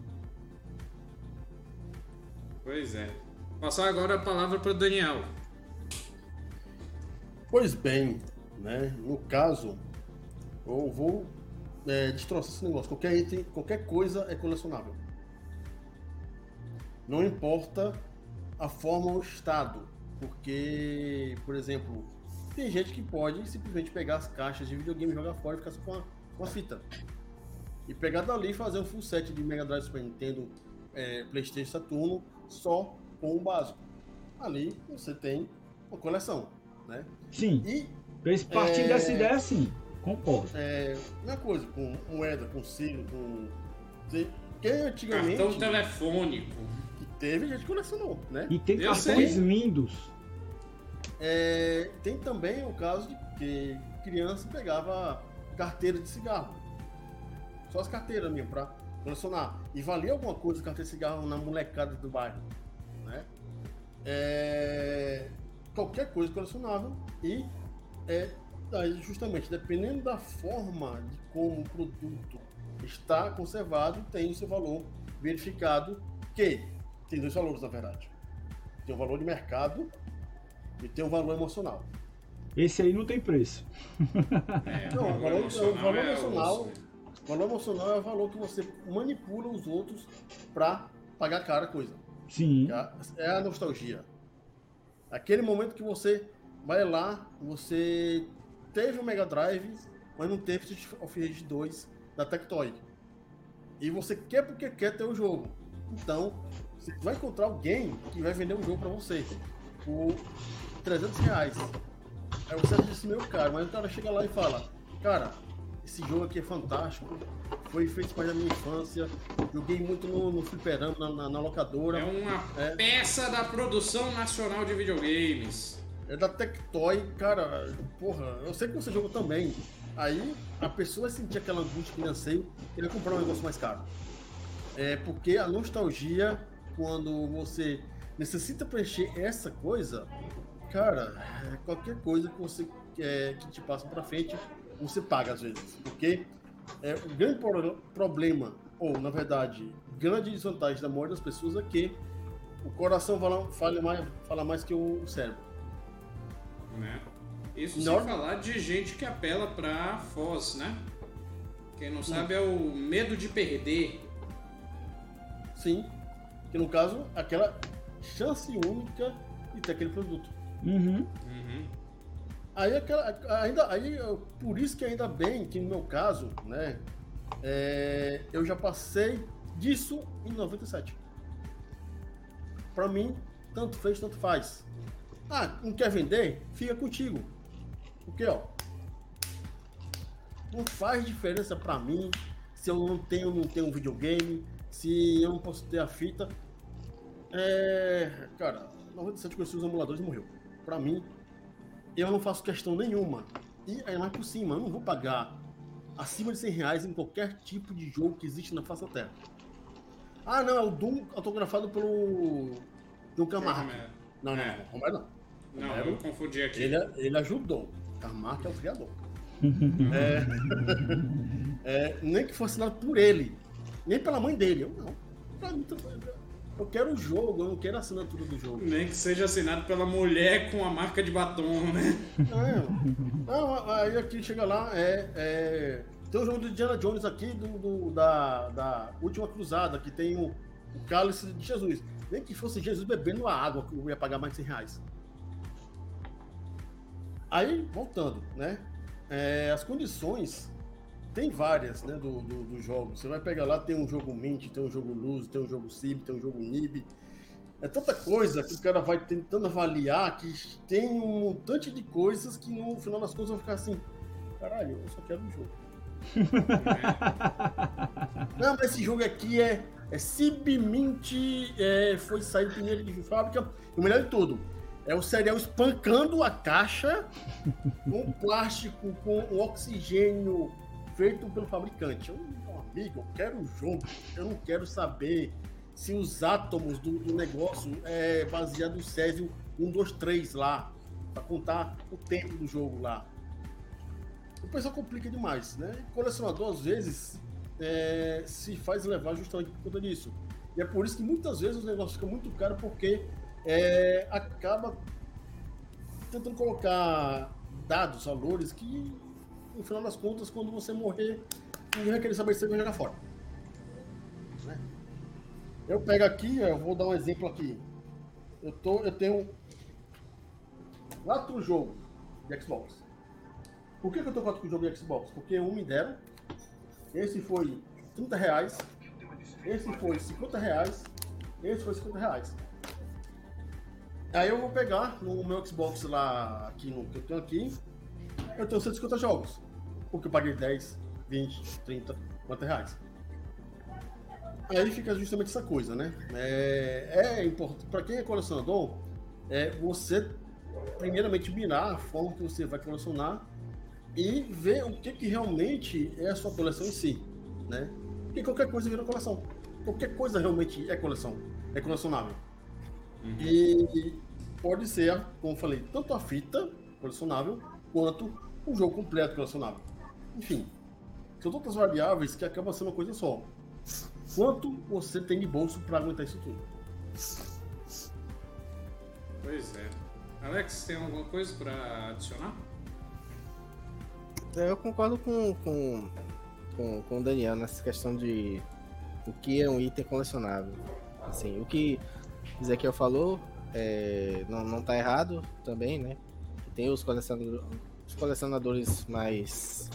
Pois é. Passar agora a palavra para Daniel. Pois bem, né? No caso, eu vou é, destroçar esse negócio. Qualquer item, qualquer coisa é colecionável. Não importa a forma ou o estado. Porque, por exemplo, tem gente que pode simplesmente pegar as caixas de videogame, jogar fora e ficar só com a, com a fita. E pegar dali e fazer um full set de Mega Drive Super Nintendo, é, Playstation Saturno, só com o básico. Ali você tem uma coleção, né? Sim, E esse partindo É. dessa ideia, sim, concordo. é, uma coisa, com moeda, com silo, com. Quem antigamente Cartão telefônico. que teve, a gente colecionou, né? E tem Eu cartões sei. lindos. É, tem também o caso de que criança pegava carteira de cigarro. Só as carteiras mesmo, pra colecionar. E valia alguma coisa carteira de cigarro na molecada do bairro, né? É, qualquer coisa colecionável e é aí justamente dependendo da forma de como o produto está conservado tem o seu valor verificado que tem dois valores na verdade tem o valor de mercado e tem o valor emocional Esse aí não tem preço. É, Não, o valor- o valor é emocional- osso. o valor emocional é o valor que você manipula os outros para pagar cara a coisa Sim. É a nostalgia. Aquele momento que você vai lá, você teve o Mega Drive, mas não teve o Street of Rage 2 da Tectoy. E você quer porque quer ter o jogo. Então, você vai encontrar alguém que vai vender um jogo pra você por 300 reais. Aí você acha isso meio caro, mas o cara chega lá e fala: Cara, esse jogo aqui é fantástico, foi feito parte da minha infância, joguei muito no, no fliperama, na, na- na locadora. É uma É. peça da produção nacional de videogames. É da Tectoy, cara, porra, eu sei que você jogou também. Aí a pessoa vai sentir aquela angústia anseio e vai comprar um negócio mais caro. É porque a nostalgia, quando você necessita preencher essa coisa, cara, é qualquer coisa que você é, que te passa pra frente, você paga às vezes. Porque é, o grande pro- problema, ou na verdade, grande desvantagem da maioria das pessoas é que o coração fala, fala, mais, fala mais que o cérebro. Né? Isso Não. sem falar de gente que apela pra Foz, né? Quem não sabe é o medo de perder. Sim. Que no caso, aquela chance única de ter aquele produto. Uhum. Uhum. Aí, aquela, ainda, aí por isso que ainda bem que no meu caso, né, é, eu já passei disso em 97. Pra mim, tanto fez, tanto faz. Ah, não quer vender? Fica contigo. Porque, ó, não faz diferença pra mim se eu não tenho, não tenho um videogame, se eu não posso ter a fita. É, cara, 97 conheci os emuladores e morreu. Pra mim, eu não faço questão nenhuma. E aí mais por cima, eu não vou pagar acima de 100 reais em qualquer tipo de jogo que existe na face da Terra. Ah, não, é o Doom autografado pelo John Camargo. Romero. Não, não, É. não, Romero não. Não, eu confundi aqui. ele, ele ajudou. Camargo é o criador. é, é, nem que fosse assinado por ele, nem pela mãe dele. Eu não. Pra mim, eu quero o jogo, eu não quero a assinatura do jogo. Nem que seja assinado pela mulher com a marca de batom, né? Não, não, aí aqui chega lá, é, é, tem o jogo do Indiana Jones aqui, do, do- da, da Última Cruzada, que tem o, o Cálice de Jesus. Nem que fosse Jesus bebendo a água, que eu ia pagar mais de 100 reais. Aí, voltando, né? É, as condições tem várias, né, do, do, do, jogo. Você vai pegar lá, tem um jogo Mint, tem um jogo Luz, tem um jogo Cib, tem um jogo Nib. É tanta coisa que o cara vai tentando avaliar que tem um montante de coisas que no final das contas vão ficar assim, caralho, eu só quero um jogo. Não, mas esse jogo aqui é, é Cib Mint, é, foi sair primeiro de fábrica. O melhor de tudo, é o cereal espancando a caixa com plástico, com oxigênio feito pelo fabricante. Eu, meu amigo, eu quero o jogo, eu não quero saber se os átomos do, do negócio é baseado no Césio 1, 2, 3 lá, para contar o tempo do jogo lá. O pessoal complica demais, né? O colecionador, às vezes, é, se faz levar justamente por conta disso. E é por isso que muitas vezes os negócios ficam muito caros, porque é, acaba tentando colocar dados, valores que no final das contas, quando você morrer, ninguém vai querer saber se você vai jogar fora. Né? Eu pego aqui, eu vou dar um exemplo aqui. Eu, tô, eu tenho quatro jogos de Xbox. Por que, que eu tô quatro jogos de Xbox? Porque um me deram, esse foi 30 reais, esse foi 50 reais, esse foi 50 reais. Aí eu vou pegar no meu Xbox lá, aqui no que eu tenho aqui, eu tenho 150 jogos porque eu paguei 10, 20, 30, 50 reais. Aí fica justamente essa coisa, né? É, é importante, para quem é colecionador, é você primeiramente mirar a forma que você vai colecionar e ver o que, que realmente é a sua coleção em si, né? Porque qualquer coisa vira coleção. Qualquer coisa realmente é coleção, é colecionável. Uhum. E pode ser, como eu falei, tanto a fita colecionável quanto o jogo completo colecionável. Enfim, são tantas variáveis que acaba sendo uma coisa só. Quanto você tem de bolso para aguentar isso tudo? Pois é. Alex, tem alguma coisa para adicionar? Eu concordo com, com, com, com o Daniel nessa questão de o que é um item colecionável. Assim, o que Ezequiel falou é, não, não tá errado também, né? Tem os colecionadores, os colecionadores mais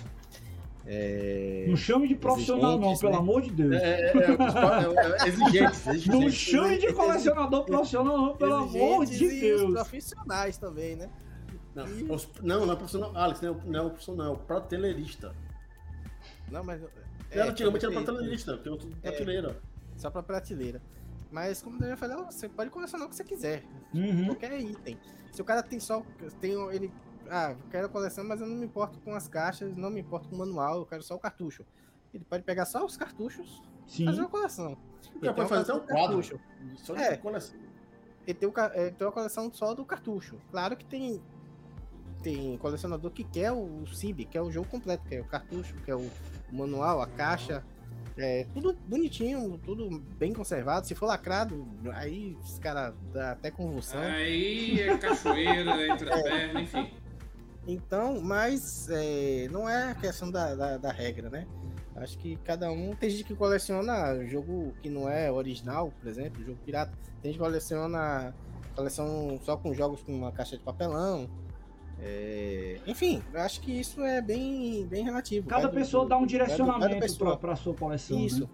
é... Não chame de profissional, não, pelo né? amor de Deus. É, é, é, é exigente, Não chame de colecionador profissional, não, pelo amor de Deus. profissionais também, né? Não, e... os, não, não é profissional. Alex, não é, não é profissional, é o prateleirista. Não, mas. É, era, antigamente era prateleirista, tem outro prateleira. Só pra prateleira. Mas como eu já falei, você pode colecionar o que você quiser. Uhum. Qualquer item. Se o cara tem só. Tem, ele ah, quero a coleção, mas eu não me importo com as caixas, não me importo com o manual, eu quero só o cartucho. Ele pode pegar só os cartuchos e fazer uma coleção. Ele pode fazer até um quadro. Cartucho. Só é. coleção. Ele tem, o, ele tem uma coleção só do cartucho. Claro que tem tem colecionador que quer o CIB, que é o jogo completo, que é o cartucho, que é o manual, a caixa, é, tudo bonitinho, tudo bem conservado. Se for lacrado, aí os caras dá até convulsão. Aí é cachoeira entre a perna, enfim. Então, mas é, não é a questão da, da, da, regra, né? Acho que cada um. Tem gente que coleciona jogo que não é original, por exemplo, jogo pirata. Tem gente que coleciona coleção só com jogos com uma caixa de papelão. É... Enfim, acho que isso é bem, bem relativo. Cada pessoa do, dá um direcionamento para a sua coleção. Né? Isso. Né?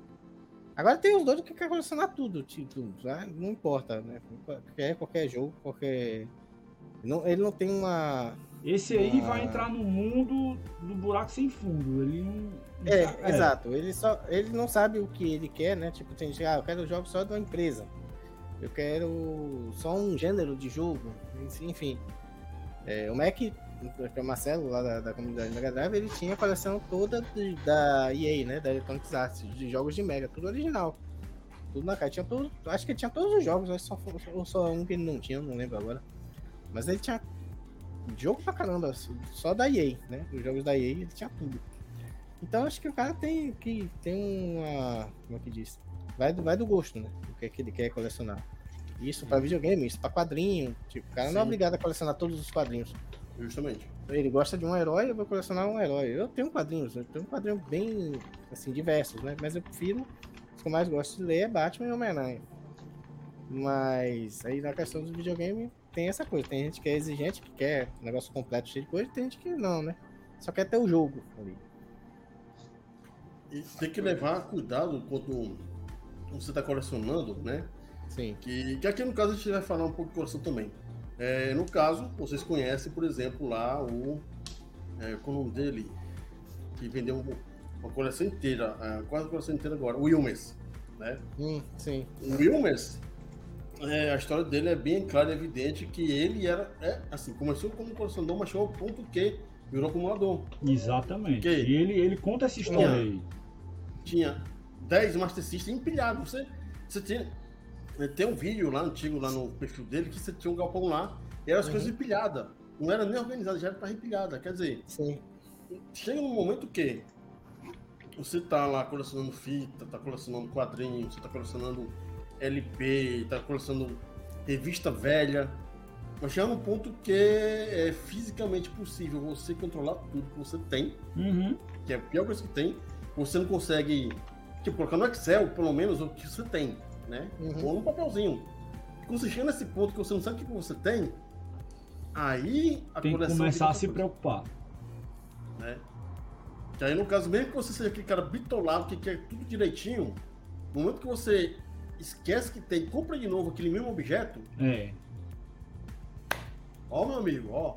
Agora tem os dois que quer colecionar tudo, tipo, né? não importa, né? Qualquer, qualquer jogo, qualquer. Não, ele não tem uma esse aí ah. vai entrar no mundo do buraco sem fundo. Ele não. é, é, exato. Ele, só, ele não sabe o que ele quer, né? Tipo, tem gente, ah, eu quero jogos só de uma empresa. Eu quero só um gênero de jogo. Enfim. É, o Mac, que é o Marcelo, lá da, da comunidade Mega Drive, ele tinha a coleção toda de, da EA, né? Da Electronic Arts, de jogos de Mega, tudo original. Tudo na cara. Tinha acho que tinha todos os jogos, só, só um que ele não tinha, não lembro agora. Mas ele tinha jogo pra caramba, só da EA, né? Os jogos da EA ele tinha tudo. Então acho que o cara tem que tem uma. Como é que diz? Vai do, vai do gosto, né? O que é que ele quer colecionar. Isso para videogame, isso para quadrinho. Tipo, o cara Sim. não é obrigado a colecionar todos os quadrinhos. Justamente. Ele gosta de um herói, eu vou colecionar um herói. Eu tenho quadrinhos, eu tenho um quadrinho bem assim, diversos, né? Mas eu prefiro. Os que eu mais gosto de ler é Batman e Homem-Aranha. Mas aí na questão do videogame tem essa coisa. Tem gente que é exigente, que quer um negócio completo, cheio de coisa, e tem gente que não, né? Só quer ter o jogo ali. E tem que levar cuidado quando você está colecionando, né? Sim. Que, que aqui no caso a gente vai falar um pouco de coleção também. É, no caso, vocês conhecem, por exemplo, lá o. É, qual é o nome dele? Que vendeu um- uma coleção inteira, é, quase a coleção inteira agora, o Wilmes. Né? Hum, sim. O Wilmes, é, a história dele é bem clara e evidente que ele era, é, assim, começou como colecionador, mas chegou ao ponto que virou acumulador. Exatamente. E ele, ele conta essa história Não. aí. tinha 10 Master System empilhados. Você, você tinha, tem um vídeo lá antigo lá no perfil dele que você tinha um galpão lá e eram as Uhum. coisas empilhadas. Não era nem organizada, já era para empilhada. Quer dizer, Sim. chega num momento que você tá lá colecionando fita, tá colecionando quadrinhos, você tá colecionando LP, tá colecionando revista velha. Mas chega num ponto que é fisicamente possível você controlar tudo que você tem Uhum. que é a pior coisa que tem, você não consegue, tipo, colocar no Excel, pelo menos, o que você tem, né? Uhum. Ou num papelzinho. Quando você chega nesse ponto que você não sabe o que você tem, aí a Tem que começar a se outra preocupar. coisa, né? Que aí, no caso, mesmo que você seja aquele cara bitolado, que quer tudo direitinho, no momento que você esquece que tem, compra de novo aquele mesmo objeto, É. ó, meu amigo, ó,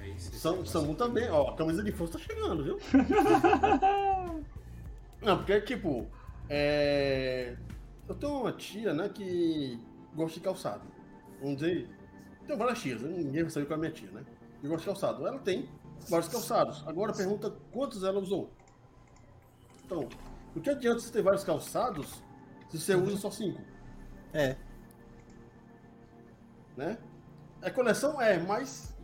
Aí, Sam, Samu também, ó, a camisa de força tá chegando, viu? Não, porque, tipo, é... eu tenho uma tia, né, que gosta de calçado. Vamos dizer, tem várias tias, né? ninguém vai saber qual é a minha tia, né? Que gosta de calçado. Ela tem vários calçados. Agora pergunta quantos ela usou. Então, o que adianta você ter vários calçados se você usa só cinco, É. né? A coleção é, mas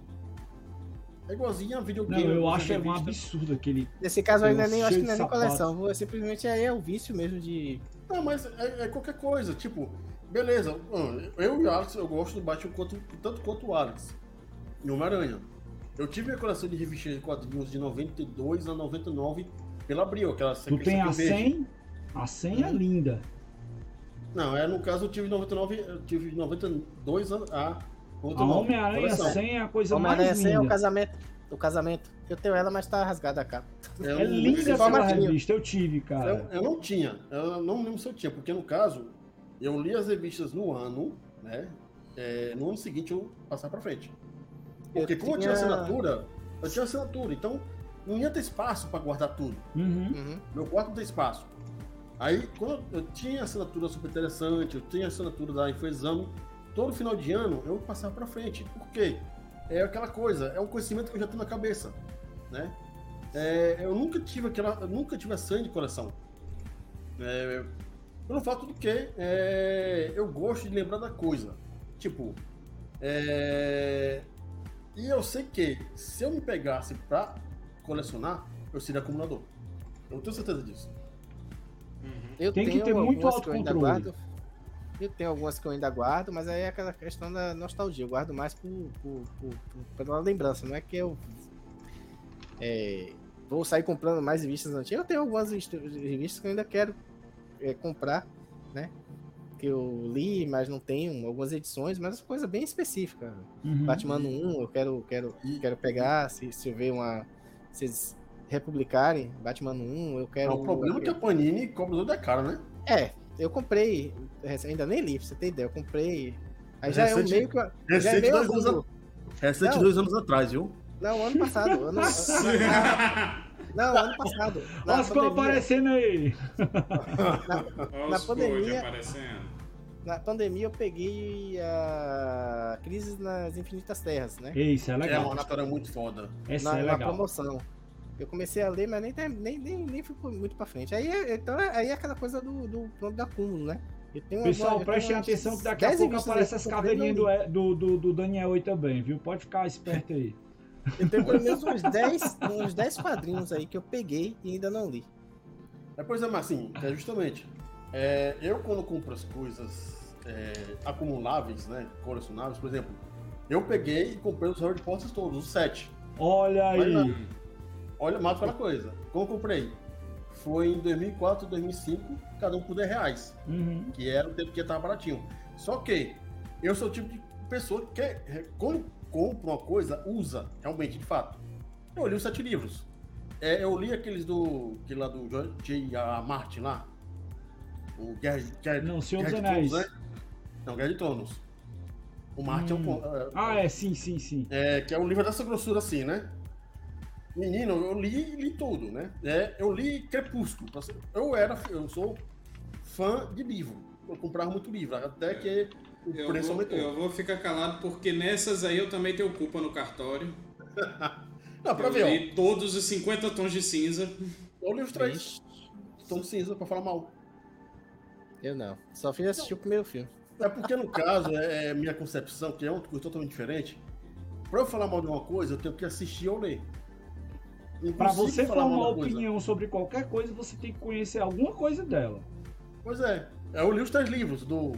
é igualzinha a Não, videogame. eu acho é um absurdo aquele. Nesse caso eu ainda nem acho que não é nem coleção. vou- Simplesmente aí é o vício mesmo de. Não, mas é, é qualquer coisa, tipo, beleza, hum, eu e o Alex, eu gosto do Batman quanto, tanto quanto o Alex. E Homem-Aranha. Eu tive minha coleção de revistas de quadrinhos de 92 a 99 pela Abril, aquela Tu tem a que eu vejo. 100. A 100 é linda. Não, é, no caso eu tive 99, eu tive de 92 a, a A 99. Homem-Aranha coleção. 100 é a coisa Homem-Aranha mais sem é o linda. casamento. O casamento. Eu tenho ela, mas tá rasgada a capa. Eu É não- linda formatinho. revista, eu tive, cara. Eu, eu não tinha, eu não lembro se eu tinha, porque no caso, eu li as revistas no ano, né? é, no ano seguinte eu passar pra frente. Porque como eu tinha assinatura, eu tinha assinatura, então não ia ter espaço pra guardar tudo. Uhum. Uhum. Meu quarto não tem espaço. Aí, quando eu tinha assinatura super interessante, eu tinha assinatura da Infoexame, todo final de ano eu passava pra frente. Por quê? É aquela coisa, é um conhecimento que eu já tenho na cabeça, né? É, eu nunca tive aquela, eu nunca tive a sangue de coleção. É, pelo fato do que é, eu gosto de lembrar da coisa. Tipo, é, e eu sei que se eu me pegasse pra colecionar, eu seria acumulador. Eu tenho certeza disso. Eu Tem que tenho ter muito autocontrole. Eu tenho algumas que eu ainda guardo, mas aí é aquela questão da nostalgia. Eu guardo mais por, por, por- por- pela lembrança. Não é que eu é, vou sair comprando mais revistas antigas. Eu tenho algumas revista- revistas que eu ainda quero é, comprar, né? Que eu li, mas não tenho. Algumas edições, mas coisa bem específica. Uhum. Batman 1, eu quero, quero, quero pegar. Se, se eu ver uma. Se republicarem Batman 1, eu É, quero. o problema é que a Panini cobra tudo da cara, né? É, eu comprei, ainda nem li, pra você ter ideia, eu comprei. Aí já é um Recente- meio que. Já é Recente meio dois anos, a- recente Não. dois anos atrás, viu? Não, ano passado. Ano, não, ano passado. Na Olha as coisas pandemia, aparecendo aí. Olha Na os pandemia- aparecendo. na pandemia eu peguei a Crise nas Infinitas Terras, né? Isso é É legal. uma história muito foda. Essa na, é na legal. promoção. Eu comecei a ler, mas nem, nem, nem, nem fui muito pra frente. Aí, é- então, aí é aquela coisa do, do plano da acúmulo, né? Eu tenho Pessoal, prestem tenho atenção que daqui a 10 pouco aparece aí as caveirinhas do, do, do, do Daniel aí também, viu? Pode ficar esperto aí. Eu tenho pelo menos uns 10, uns 10 quadrinhos aí que eu peguei e ainda não li. É, pois é, mas assim, é justamente. é, eu quando compro as coisas é, acumuláveis, né? Colecionáveis, por exemplo, eu peguei e comprei os Harry Potter todos, os sete. Olha Vai lá. Olha, mata aquela coisa. Como eu comprei? Foi em 2004, 2005, cada um por 10 reais. Uhum. que era o tempo que tava baratinho. Só que eu sou o tipo de pessoa que quer, quando compra uma coisa, usa, realmente, de fato. Eu li os sete livros. É, eu li aqueles do. aquele lá do J.R. Martin lá. O Guerra, Guerra, Não, Senhor Guerra dos Anéis. Tronos, né? Não, Guerra de Tronos. O Martin Hum. é um. é, Ah, é, sim, sim, sim. é, que é um livro dessa grossura assim, né? Menino, eu li, li tudo, né? É, eu li Crepúsculo. Eu era, eu sou fã de livro. Eu comprava muito livro, até que o Eu preço vou, aumentou. eu vou ficar calado porque nessas aí eu também tenho culpa no cartório. Não, pra eu ver, ó. li todos os 50 tons de cinza. Eu li os três. Tom cinza pra falar mal. Eu não. Só fiz assistir o primeiro filme. É porque, no caso, é, é minha concepção, que é uma coisa totalmente diferente. Pra eu falar mal de uma coisa, eu tenho que assistir ou ler. Consigo você falar formar uma da coisa. opinião sobre qualquer coisa, você tem que conhecer alguma coisa dela. Pois é. Eu li os três livros do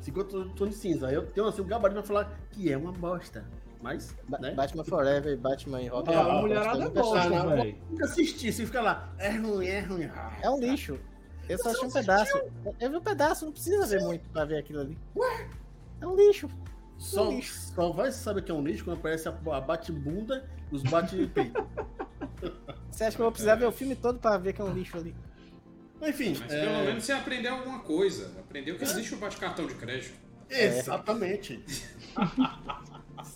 50 Tons de Cinza. Aí eu tenho assim, um gabarito pra falar que é uma bosta. Mas, Ba- né? Batman Forever e Batman e Robin. É, a mulherada gosta, velho. Nunca assisti, você fica lá, é ruim, é ruim. Ah, É um lixo. Eu só achei um pedaço. Eu vi um pedaço, não precisa ver muito pra ver aquilo ali. É um lixo. Só, lixo. só vai saber que é um lixo quando aparece a, a bate-bunda e os bate-peito. Você acha que eu vou precisar ver o filme todo pra ver que é um lixo ali? Enfim, Mas é, pelo menos você aprendeu alguma coisa. Aprendeu que existe o bate-cartão de crédito. exatamente.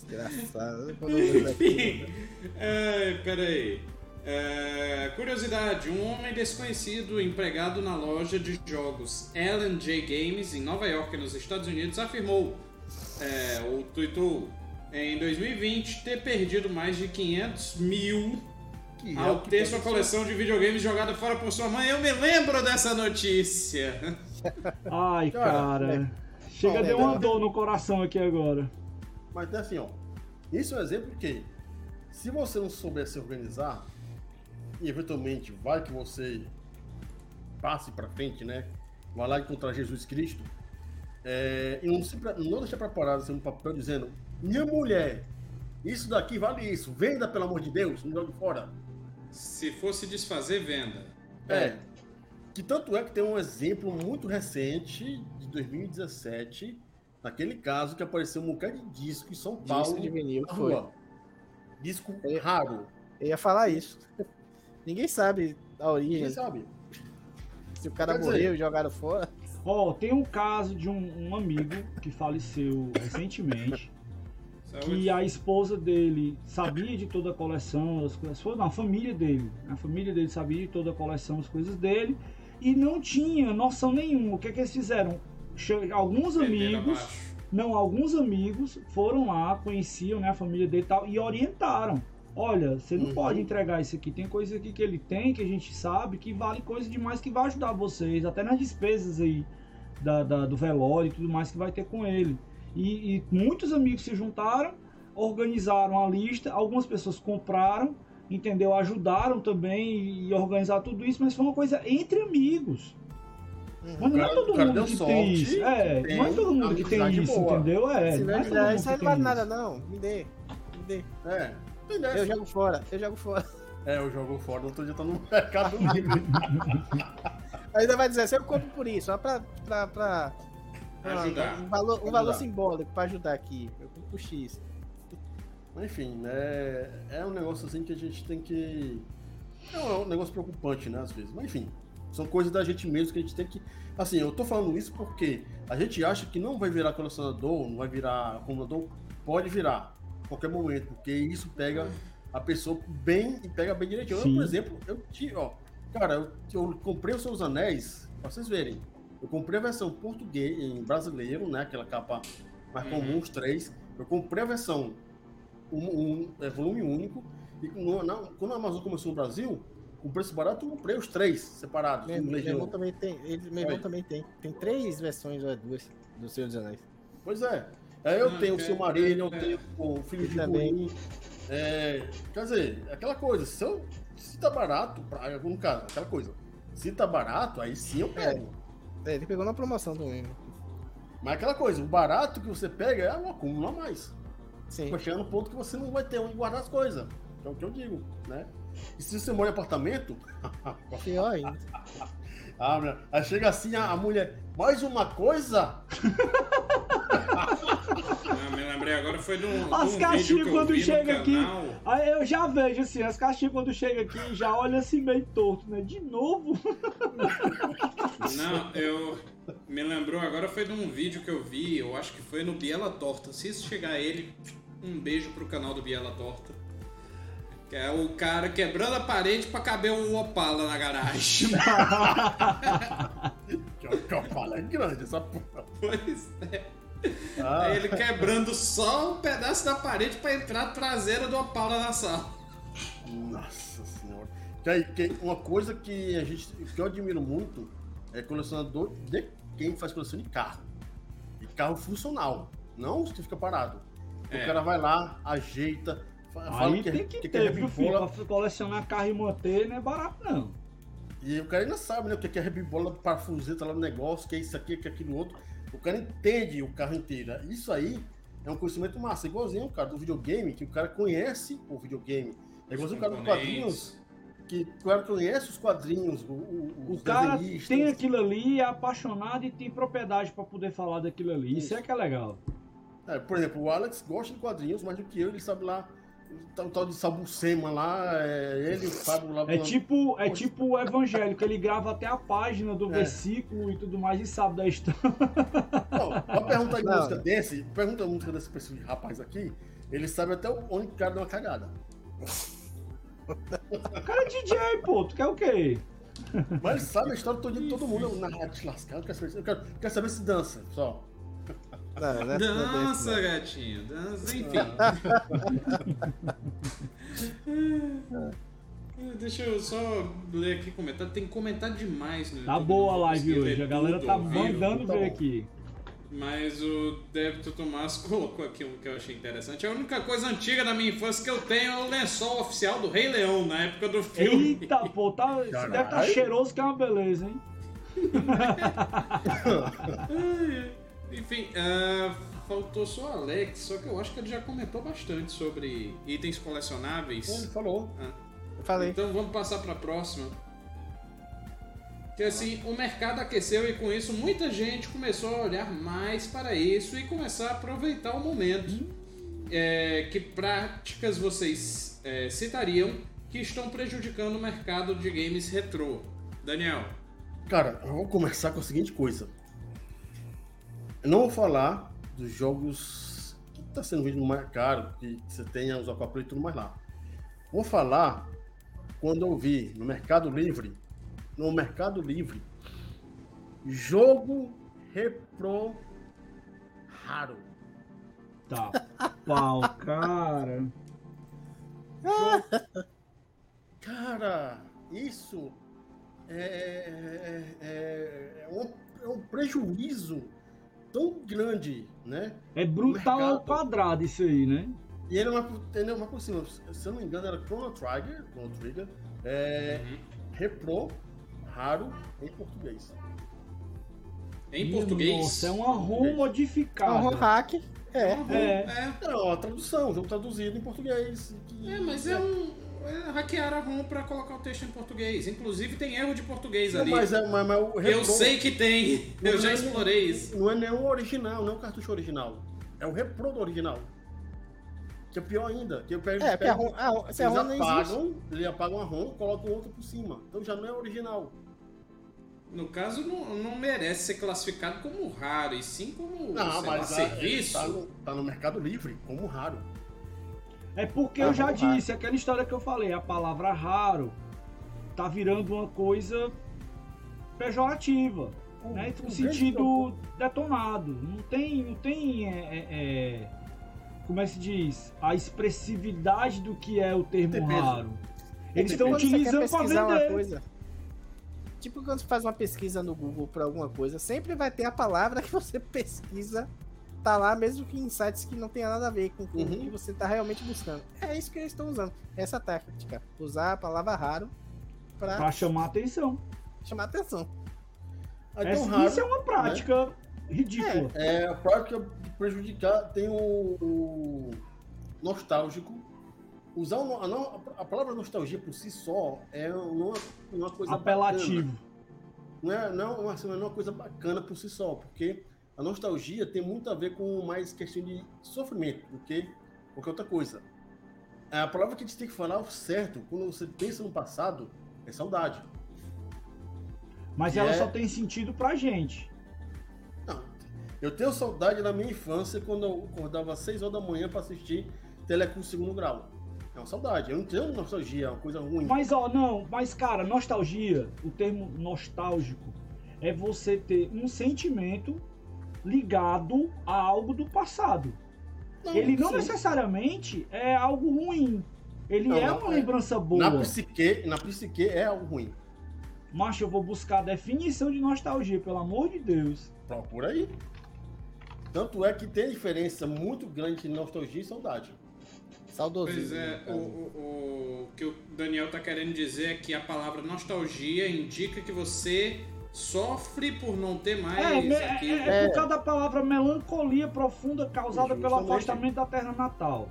Desgraçado. Quando eu vejo aquilo, Enfim, é, peraí. É, curiosidade: um homem desconhecido empregado na loja de jogos Ellen J Games em Nova York, nos Estados Unidos, afirmou, é, ou tweetou, em 2020 ter perdido mais de 500 mil Que é ao que ter sua coleção de videogames jogada fora por sua mãe. Eu me lembro dessa notícia. Ai, Cara, cara. Chega Bom, deu uma né? dor no coração aqui agora. Mas é assim, ó. Isso é um exemplo que, se você não souber se organizar, e eventualmente vai que você passe pra frente, né? Vai lá encontrar Jesus Cristo, é, e não, se, não deixar preparado assim, um papel dizendo: Minha mulher, isso daqui vale isso, venda pelo amor de Deus, não jogue fora. Se fosse desfazer, venda. É. Que tanto é que tem um exemplo muito recente, de 2017, naquele caso que apareceu um bocado de disco em São Paulo. Disco de vinil, foi. rua. Disco É. raro. Eu ia falar isso. Ninguém sabe a origem. Ninguém sabe. Se o cara Quer morreu e jogaram fora. Ó, tem um caso de um, um amigo que faleceu recentemente. Saúde. que a esposa dele sabia de toda a coleção, as coisas, não, a família dele, a família dele sabia de toda a coleção, as coisas dele, e não tinha noção nenhuma. O que é que eles fizeram? Alguns amigos, não, alguns amigos foram lá, conheciam né, a família dele e tal, e orientaram. Olha, você não Uhum. pode entregar isso aqui. Tem coisa aqui que ele tem, que a gente sabe, que vale coisa demais que vai ajudar vocês, até nas despesas aí da, da- do velório e tudo mais que vai ter com ele. E, e muitos amigos se juntaram, organizaram a lista, algumas pessoas compraram, entendeu? Ajudaram também e, e organizar tudo isso, mas foi uma coisa entre amigos. Mas não é cara- todo o cara mundo que tem isso. É, não é todo mundo que tem isso, entendeu? É, Se não não é todo é mundo isso aí não vale nada, não. Me dê. Me dê. É. Eu jogo fora. Eu jogo fora. É, eu jogo fora, outro dia tá no mercado livre. Ainda vai dizer, assim, eu compro por isso, só pra. pra, pra pra- Ajudar. Um valor, um Ajudar. valor simbólico pra ajudar aqui. Eu X. Mas, Enfim, é, é um negócio assim que a gente tem que. É um, é um negócio preocupante, né, às vezes. Mas enfim, são coisas da gente mesmo que a gente tem que. Assim, eu tô falando isso porque a gente acha que não vai virar colecionador, não vai virar acumulador. Pode virar a qualquer momento, porque isso pega a pessoa bem e pega bem direitinho. Eu, por exemplo, eu tive, ó. Cara, eu, eu comprei os seus anéis, pra vocês verem. Eu comprei a versão português, em brasileiro, né? Aquela capa mais Uhum. comum, os três. Eu comprei a versão um, um- é, volume único. E no- na- quando a Amazon começou no Brasil, com preço barato, eu comprei os três separados. Meu, meu irmão também tem. Ele, meu irmão Oi. também tem. Tem três versões, ou é duas, do Senhor dos Anéis. Pois é. Aí eu Ah, tenho o é, Silmarillion, eu é. tenho o Filho de Também. É, quer dizer, aquela coisa, se, eu, se tá barato, pra, no caso, aquela coisa. Se tá barato, aí sim eu pego. É, ele pegou na promoção também. Mas aquela coisa, o barato que você pega é um acúmulo a mais. Sim. Vai chegar no ponto que você não vai ter onde guardar as coisas. É o que eu digo, né? E se você mora em apartamento, Pior ainda. ah, minha- aí chega assim a, a mulher, mais uma coisa? foi num, As num caixinhas vídeo que eu quando chega aqui, aí eu já vejo assim, as caixinhas quando chega aqui já olha assim meio torto, né? De novo? Não, eu. Me lembrou agora, foi num vídeo que eu vi, eu acho que foi no Biela Torta. Se isso chegar a ele, um beijo pro canal do Biela Torta. Que é o cara quebrando a parede pra caber um Opala na garagem. Que falo, é grande essa porra. pois é. Ah, Aí ele quebrando só um pedaço da parede pra entrar a traseira do Opala na sala. Nossa senhora. Que, aí, que uma coisa que a gente. que eu admiro muito é colecionador de quem faz coleção de carro. E carro funcional. Não os que fica parado. É. O cara vai lá, ajeita, fa- fala Aí que, tem que, que, ter, é viu, filho? rebibola. Pra colecionar carro e manter não é barato, não. E o cara ainda sabe, né? O que é rebibola, parafuseta lá no negócio, que é isso aqui, que é aquilo outro. O cara entende o carro inteiro. Isso aí é um conhecimento massa. Igualzinho, cara, do videogame, que o cara conhece o videogame. É igualzinho o cara dos quadrinhos, que o cara conhece os quadrinhos, o, o, O os cara tem aquilo ali, é apaixonado e tem propriedade pra poder falar daquilo ali. Isso é que é legal. É, por exemplo, o Alex gosta de quadrinhos, mais do que eu, ele sabe lá, o tal, o tal de Sabucema lá, é, ele, o Fábio lá. É tipo, é tipo o evangélico, ele grava até a página do É. versículo e tudo mais e sabe da história. Não, uma pergunta de música desse, pergunta a música desse pessoal, rapaz aqui, ele sabe até onde o cara deu uma cagada. O cara é DJ, pô, tu quer o quê? Mas ele sabe a história toda de todo mundo. Eu, na rádio te lascar, eu quero saber, eu quero, quero saber se dança, só. Não, não é- é Dança, gatinho, dança, enfim. É, Deixa eu só ler aqui comentário. Tem comentário demais no Tá YouTube, boa a live hoje, a galera tá mandando tá ver aqui. Mas o Débito Tomás colocou aqui um que eu achei interessante. A única coisa antiga da minha infância que eu tenho é o lençol oficial do Rei Leão, na época do filme. Eita, pô, tá, deve tá Caralho. cheiroso que é uma beleza, hein? Enfim, ah, faltou só o Alex, só que eu acho que ele já comentou bastante sobre itens colecionáveis. Ele falou. Eu falei. Então vamos passar para a próxima. Que assim, o mercado aqueceu e com isso muita gente começou a olhar mais para isso e começar a aproveitar o momento. É, que práticas vocês é, citariam que estão prejudicando o mercado de games retrô? Daniel. Cara, vou começar com a seguinte coisa. Não vou falar dos jogos que tá sendo vendido mais caro, que você tenha os aquaplay e tudo mais lá. Vou falar quando eu vi no Mercado Livre, no Mercado Livre, jogo repro raro. Tá. Pau, cara. Cara, isso é, é, é, um, é um prejuízo tão grande, né? É brutal ao quadrado isso aí, né? E ele é uma, ele é uma por cima, se eu não me engano, era Chrono Trigger, Chrono Trigger, é, repro, raro, em português. Em português? Nossa, é uma ROM É um modificada. hack. É. É. É, É uma tradução, um jogo traduzido em português. que- é, mas é um. É, hackearam a ROM pra colocar o texto em português. Inclusive tem erro de português Não, ali. mas, é, mas, mas o Eu sei que tem. Eu já é- explorei isso. Não é nem o original, não é o cartucho original. É o repro do original. Que é pior ainda. Que eu pego, É, porque a pego- ROM, a ROM, se a Eles ROM não existe. apagam, eles apagam a ROM, colocam outra por cima. Então já não é original. No caso, não, não merece ser classificado como raro, e sim como Não, sei lá, mas a- serviço. Tá no, tá no Mercado Livre, como raro. É porque Ah, eu já vamos lá. disse, aquela história que eu falei, a palavra raro tá virando uma coisa pejorativa, né? O- No o sentido detonado. Não tem, não tem é, é, é, como é que se diz? A expressividade do que é o termo raro. Eles estão quer utilizando para vender. coisa. Tipo quando você faz uma pesquisa no Google pra alguma coisa, sempre vai ter a palavra que você pesquisa, tá lá, mesmo que em sites que não tenha nada a ver com com o Uhum. que você tá realmente buscando. É isso que eles estão usando. Essa tática. Usar a palavra raro pra Para chamar atenção. chamar atenção. Aí Essa- tão raro. isso é uma prática ridícula. É, a prática de prejudicar tem o, o nostálgico. Usar o a, no- a palavra nostalgia por si só é uma, uma coisa Apelativo. bacana. Não é, não, é uma, não é uma coisa bacana por si só, porque a nostalgia tem muito a ver com mais questão de sofrimento do que qualquer outra coisa. A palavra que a gente tem que falar certo, quando você pensa no passado, é saudade. Mas ela é- só tem sentido pra gente. Não. Eu tenho saudade da minha infância quando eu acordava às 6 horas da manhã para assistir Telecurso Segundo Grau. É uma saudade. Eu não tenho nostalgia, é uma coisa ruim. Mas ó, não, mas cara, nostalgia, o termo nostálgico é você ter um sentimento ligado a algo do passado. Ele não sim. necessariamente é algo ruim. Ele Não, é não, uma é. lembrança boa. Na psique, na psique é algo ruim. Mas eu vou buscar a definição de nostalgia, pelo amor de Deus. Procura aí. Tanto é que tem diferença muito grande entre nostalgia e saudade. Saudosismo. Pois é, o, o, o que o Daniel tá querendo dizer é que a palavra nostalgia indica que você sofre por não ter mais É, aquilo. é, é É. por causa da palavra melancolia profunda causada pelo afastamento da terra natal.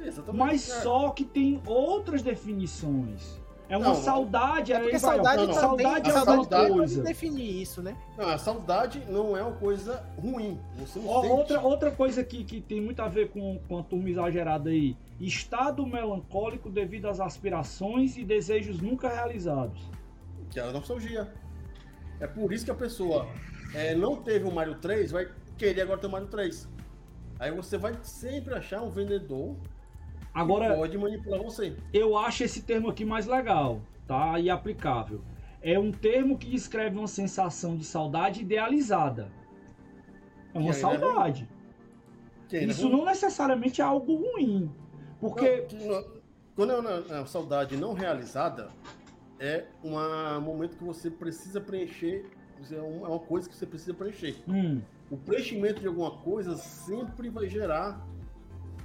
Exatamente. Mas É. só que tem outras definições. É uma Não, saudade, É porque saudade não, não. saudade é a outra saudade coisa. definir isso, né? Não, a saudade não é uma coisa ruim. Sente. outra, outra coisa que, que tem muito a ver com, com a turma exagerada aí. Estado melancólico devido às aspirações e desejos nunca realizados. Que é a nostalgia. É por isso que a pessoa é, não teve o Mario 3, vai querer agora ter o Mario 3. Aí você vai sempre achar um vendedor que Agora, pode manipular você. eu acho esse termo aqui mais legal, tá? E aplicável. É um termo que descreve uma sensação de saudade idealizada. É uma Que é saudade. Que Isso não- necessariamente é algo ruim. Porque Não, que não- quando é uma, uma saudade não realizada, é um momento que você precisa preencher. É uma é uma coisa que você precisa preencher. hum, O preenchimento de alguma coisa sempre vai gerar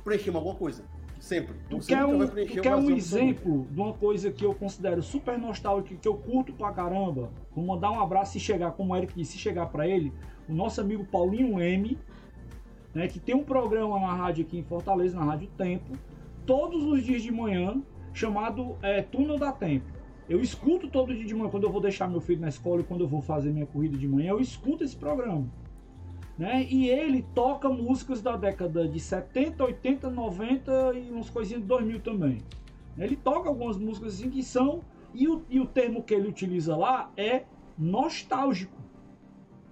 preencher alguma coisa. Sempre. Tu Você quer um, vai tu quer um exemplo de uma coisa que eu considero super nostálgica, que eu curto pra caramba? Vou mandar um abraço se chegar, como o Eric disse, se chegar pra ele, o nosso amigo Paulinho M, né, que tem um programa na rádio aqui em Fortaleza, na Rádio Tempo, todos os dias de manhã, chamado é, Túnel da Tempo. Eu escuto todo dia de manhã, quando eu vou deixar meu filho na escola e quando eu vou fazer minha corrida de manhã, eu escuto esse programa. Né? E ele toca músicas da década de 70, 80, 90 e umas coisinhas de 2000 também. Ele toca algumas músicas assim que são. E o, e o termo que ele utiliza lá é nostálgico.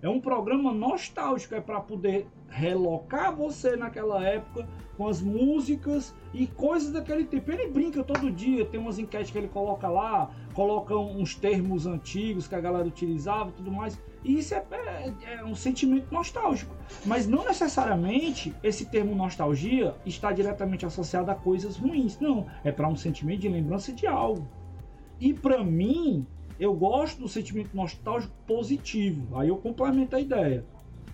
É um programa nostálgico, é para poder relocar você naquela época com as músicas e coisas daquele tipo. Ele brinca todo dia, tem umas enquetes que ele coloca lá, coloca uns termos antigos que a galera utilizava e tudo mais. E isso é, é- é um sentimento nostálgico. Mas não necessariamente esse termo nostalgia está diretamente associado a coisas ruins. Não, é para um sentimento de lembrança de algo. E para mim, eu gosto do sentimento nostálgico positivo. Aí eu complemento a ideia.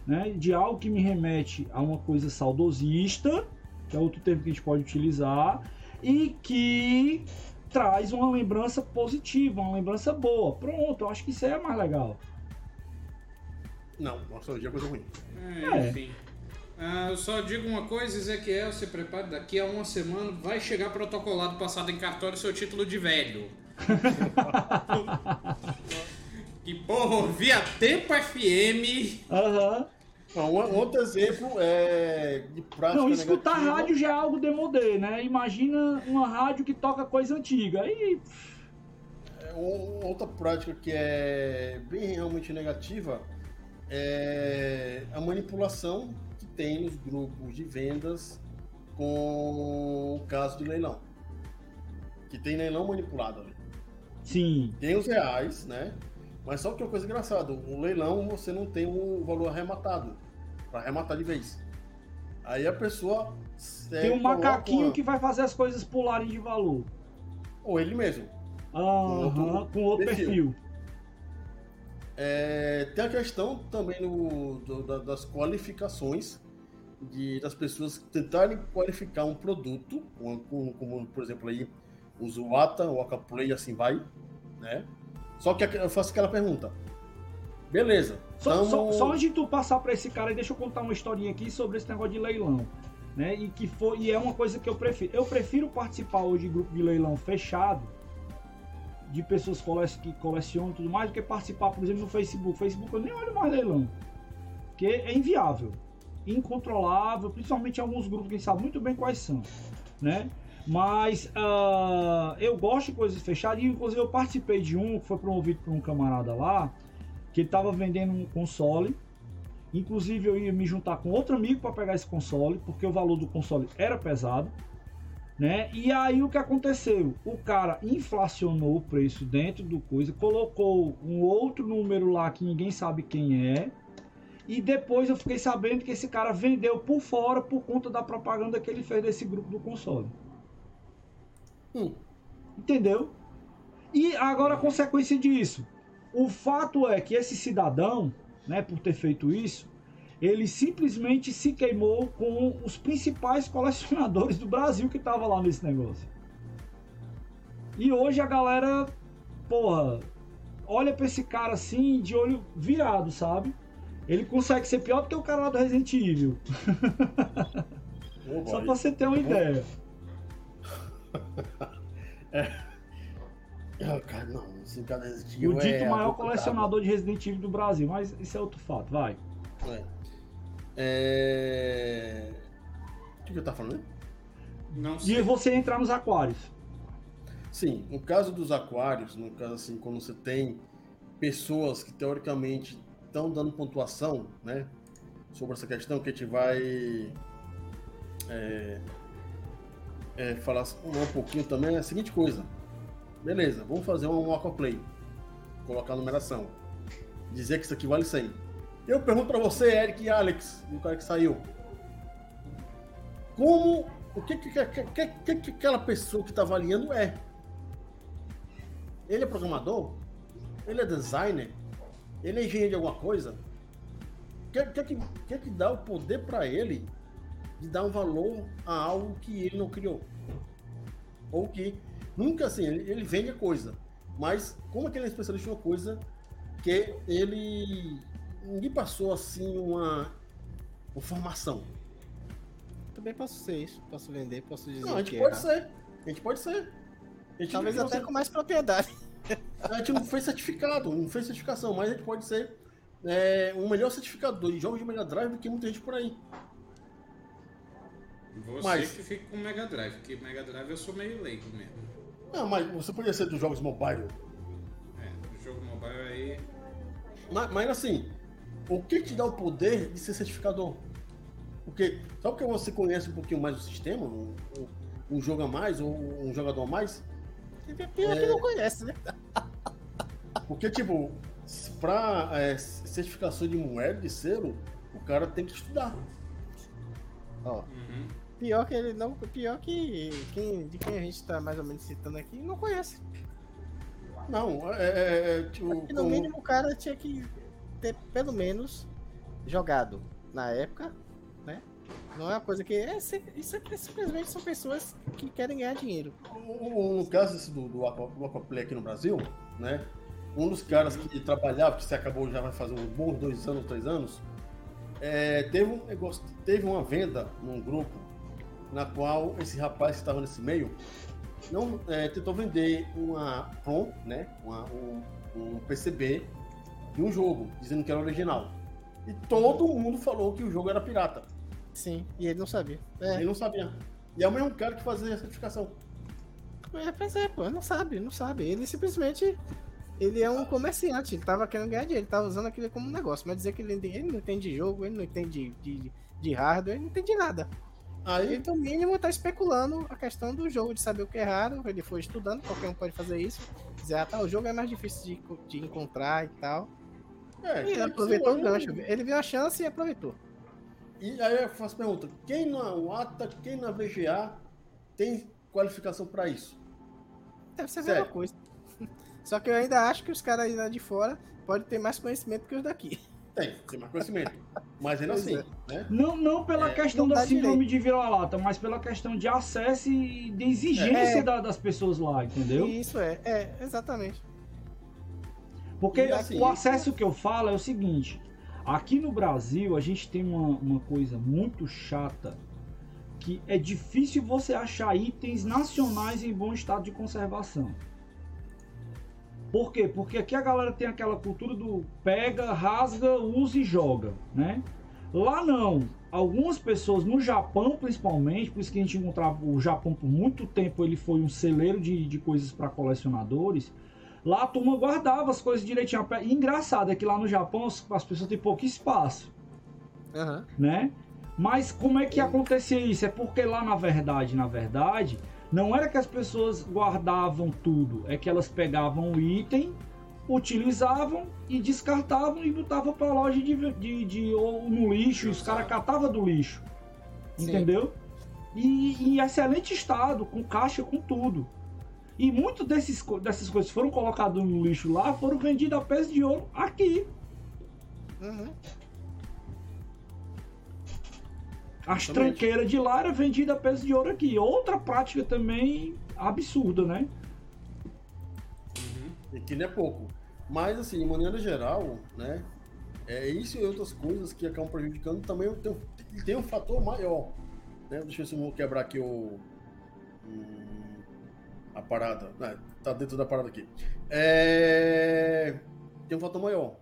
Né, de algo que me remete a uma coisa saudosista, que é outro termo que a gente pode utilizar, e que traz uma lembrança positiva, uma lembrança boa. Pronto, eu acho que isso aí é mais legal. Não, nostalgia é coisa ruim. É, É. enfim. Ah, eu só digo uma coisa, Ezequiel, se prepare, daqui a uma semana vai chegar protocolado passado em cartório seu título de velho. que porra, ouvia Tempo FM. Aham. Não, um outro exemplo é de prática Não, escutar negativa. rádio já é algo demodê, né? Imagina uma rádio que toca coisa antiga. Aí, É, Outra prática que é bem realmente negativa é a manipulação que tem nos grupos de vendas com o caso de leilão. Que tem leilão manipulado ali. sim, Tem os reais, né? Mas só que é uma coisa engraçada, o leilão você não tem o valor arrematado, para arrematar de vez. Aí a pessoa tem um macaquinho uma- que vai fazer as coisas pularem de valor. Ou ele mesmo. Aham, outro com outro perfil. perfil. É, tem a questão também no- do- da- das qualificações de, das pessoas tentarem qualificar um produto, como, como- como, por exemplo aí o Zuata, o Acaplay, assim vai, né? Só que eu faço aquela pergunta. Beleza. Só, tamo- só, só antes de tu passar pra esse cara, deixa eu contar uma historinha aqui sobre esse negócio de leilão. Né? E que foi, e é uma coisa que eu prefiro. Eu prefiro participar hoje de grupo de leilão fechado, de pessoas que colecionam e tudo mais, do que participar, por exemplo, no Facebook. Facebook eu nem olho mais leilão. porque é inviável, incontrolável, principalmente em alguns grupos que a gente sabe muito bem quais são, né? Mas uh, eu gosto de coisas fechadas, e inclusive eu participei de um que foi promovido por um camarada lá, que ele estava vendendo um console. Inclusive eu ia me juntar com outro amigo para pegar esse console, porque o valor do console era pesado. Né? E aí o que aconteceu? O cara inflacionou o preço dentro do coisa, colocou um outro número lá que ninguém sabe quem é. E depois eu fiquei sabendo que esse cara vendeu por fora por conta da propaganda que ele fez desse grupo do console. Hum. Entendeu? E agora a consequência disso. O fato é que esse cidadão, né, por ter feito isso, ele simplesmente se queimou com os principais colecionadores do Brasil que estavam lá nesse negócio. E hoje a galera, porra, olha pra esse cara assim de olho virado, sabe? Ele consegue ser pior do que o cara lá do Resident Evil. Oh, Só pra você ter uma ideia. é. Oh, cara, não, cara Evil O dito é maior colecionador de Resident Evil do Brasil, mas isso é outro fato, vai. É. É... O que, eu tava falando? Não sei. E você entrar nos aquários. Sim, no caso dos aquários, no caso assim, quando você tem pessoas que teoricamente estão dando pontuação, né, sobre essa questão que a gente vai é, é, falar um pouquinho também é a seguinte coisa. Beleza, vamos fazer um aquaplay, colocar a numeração, dizer que isso aqui vale 100. Eu pergunto para você, Eric e Alex, o cara que saiu. Como. O que, que, que, que, que aquela pessoa que está avaliando é? Ele é programador? Ele é designer? Ele é engenheiro de alguma coisa? O que, que, que, que dá o poder para ele de dar um valor a algo que ele não criou? Ou que nunca assim, ele, ele vende a coisa, mas como é que ele é especialista em uma coisa que ele ninguém passou assim uma, uma formação. Também posso ser isso, posso vender, posso dizer. Não, a gente pode é. ser. A gente pode ser. Gente Talvez até com mais propriedade. A gente não fez certificado, não fez certificação, mas a gente pode ser é, um melhor certificador de jogos de Mega Drive do que muita gente por aí. Você mas... que fica com Mega Drive, porque Mega Drive eu sou meio leigo mesmo. Não, mas você poderia ser dos jogos mobile. É, do jogo mobile aí. Mas, mas assim, o que te dá o poder de ser certificador? Porque só porque você conhece um pouquinho mais o sistema, um, um jogo a mais ou um jogador a mais. Pior é... que não conhece, né? Porque, tipo, pra é, certificação de moeda, de selo, o cara tem que estudar. Ó. Uhum. Pior que ele não. Pior que quem, de quem a gente tá mais ou menos citando aqui não conhece. Não, é. é, é tipo, no como... mínimo o cara tinha que ter pelo menos jogado na época, né? Não é uma coisa que. É, isso aqui simplesmente são pessoas que querem ganhar dinheiro. No caso do, do, do Aquaplay aqui no Brasil, né? Um dos caras que trabalhava, que se acabou já vai fazer uns bons dois anos, três anos, é, teve um negócio, teve uma venda num grupo na qual esse rapaz que estava nesse meio não é, tentou vender uma ROM, né? Uma, um, um PCB de um jogo, dizendo que era original. E todo mundo falou que o jogo era pirata. Sim, e ele não sabia. É. Ele não sabia. E é o mesmo cara que fazia a certificação. É, pois é, pô, não sabe, não sabe. Ele simplesmente. Ele é um comerciante, ele tava querendo ganhar dinheiro, ele tava usando aquilo como um negócio. Mas dizer que ele, ele não entende de jogo, ele não entende de, de, de hardware, ele não entende de nada. Aí, ele, no mínimo, tá especulando a questão do jogo, de saber o que é raro. Ele foi estudando, qualquer um pode fazer isso. Dizer, ah, tá, o jogo é mais difícil de, de encontrar e tal. É, ele aproveitou o gancho. Ele viu a chance e aproveitou. E aí eu faço a pergunta: quem na UATA, quem na VGA tem qualificação para isso? Deve ser a mesma coisa. Só que eu ainda acho que os caras lá de fora podem ter mais conhecimento que os daqui. Tem, tem mais conhecimento. Mas ainda assim. É. Né? Não, não pela é, questão da síndrome de vira-lata, mas pela questão de acesso e de exigência é. da, das pessoas lá, entendeu? Isso é, é, exatamente. Porque assim, o acesso que eu falo é o seguinte: aqui no Brasil a gente tem uma, uma coisa muito chata que é difícil você achar itens nacionais em bom estado de conservação. Por quê? Porque aqui a galera tem aquela cultura do pega, rasga, usa e joga, né? Lá não. Algumas pessoas, no Japão principalmente, por isso que a gente encontrava o Japão por muito tempo, ele foi um celeiro de, de coisas para colecionadores. Lá a turma guardava as coisas direitinho. E engraçado é que lá no Japão as, as pessoas têm pouco espaço. Aham. né? Mas como é que acontecia isso? É porque lá na verdade, na verdade, não era que as pessoas guardavam tudo, é que elas pegavam o item, utilizavam e descartavam e botavam para loja de, de, de- ou no lixo, e os caras catavam do lixo. Sim. Entendeu? E em excelente estado, com caixa, com tudo. E muitas dessas coisas que foram colocadas no lixo lá foram vendidas a peso de ouro aqui. Uhum. As Exatamente. tranqueiras de lá era vendida a peso de ouro aqui. Outra prática também absurda, né? E que não é pouco. Mas, assim, de maneira geral, né? É isso e outras coisas que acabam prejudicando também tem, um- tem um fator maior. Né? Deixa eu ver se eu vou quebrar aqui o. hum, a parada. Ah, tá dentro da parada aqui. É, tem um fator maior.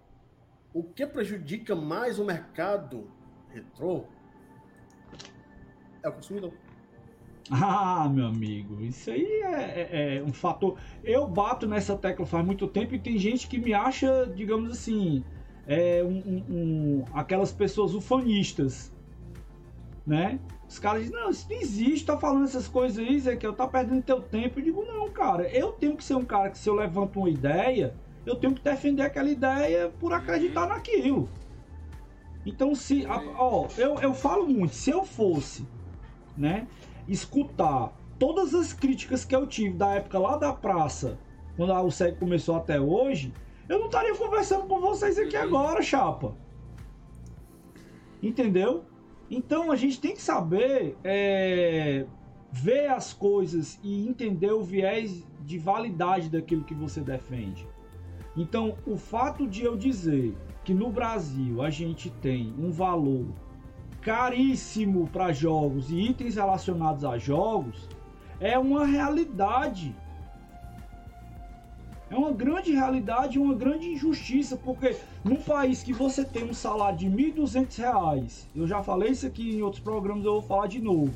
O que prejudica mais o mercado retrô é o consumidor. Ah, meu amigo, isso aí é, é- é um fator. Eu bato nessa tecla faz muito tempo e tem gente que me acha, digamos assim, é um, um- um- aquelas pessoas ufanistas, né? Os caras dizem, não, isso não existe, tá falando essas coisas aí, Zé, que eu tá perdendo teu tempo. Eu digo, não, cara, eu tenho que ser um cara que se eu levanto uma ideia, eu tenho que defender aquela ideia por acreditar naquilo. Então, se. ó, eu, eu falo muito, se eu fosse, né, escutar todas as críticas que eu tive da época lá da praça, quando a USEG começou até hoje, eu não estaria conversando com vocês aqui agora, chapa. Entendeu? Então a gente tem que saber é, ver as coisas e entender o viés de validade daquilo que você defende. Então, o fato de eu dizer que no Brasil a gente tem um valor caríssimo para jogos e itens relacionados a jogos é uma realidade. É uma grande realidade, uma grande injustiça, porque num país que você tem um salário de 1.200 reais, eu já falei isso aqui em outros programas, eu vou falar de novo,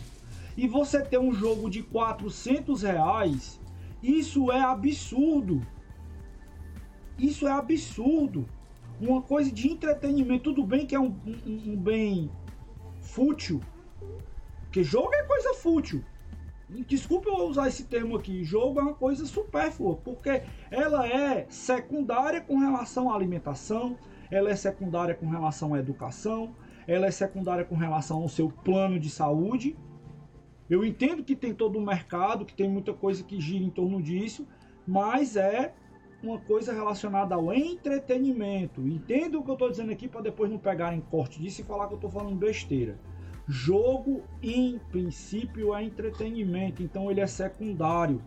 e você tem um jogo de 400 reais, isso é absurdo. Isso é absurdo. Uma coisa de entretenimento, tudo bem que é um, um- um bem fútil, porque jogo é coisa fútil. Desculpa eu usar esse termo aqui, jogo é uma coisa supérflua, porque ela é secundária com relação à alimentação, ela é secundária com relação à educação, ela é secundária com relação ao seu plano de saúde. Eu entendo que tem todo um mercado, que tem muita coisa que gira em torno disso, mas é uma coisa relacionada ao entretenimento. Entenda o que eu estou dizendo aqui para depois não pegarem corte disso e falar que eu estou falando besteira. Jogo, em princípio, é entretenimento, então ele é secundário.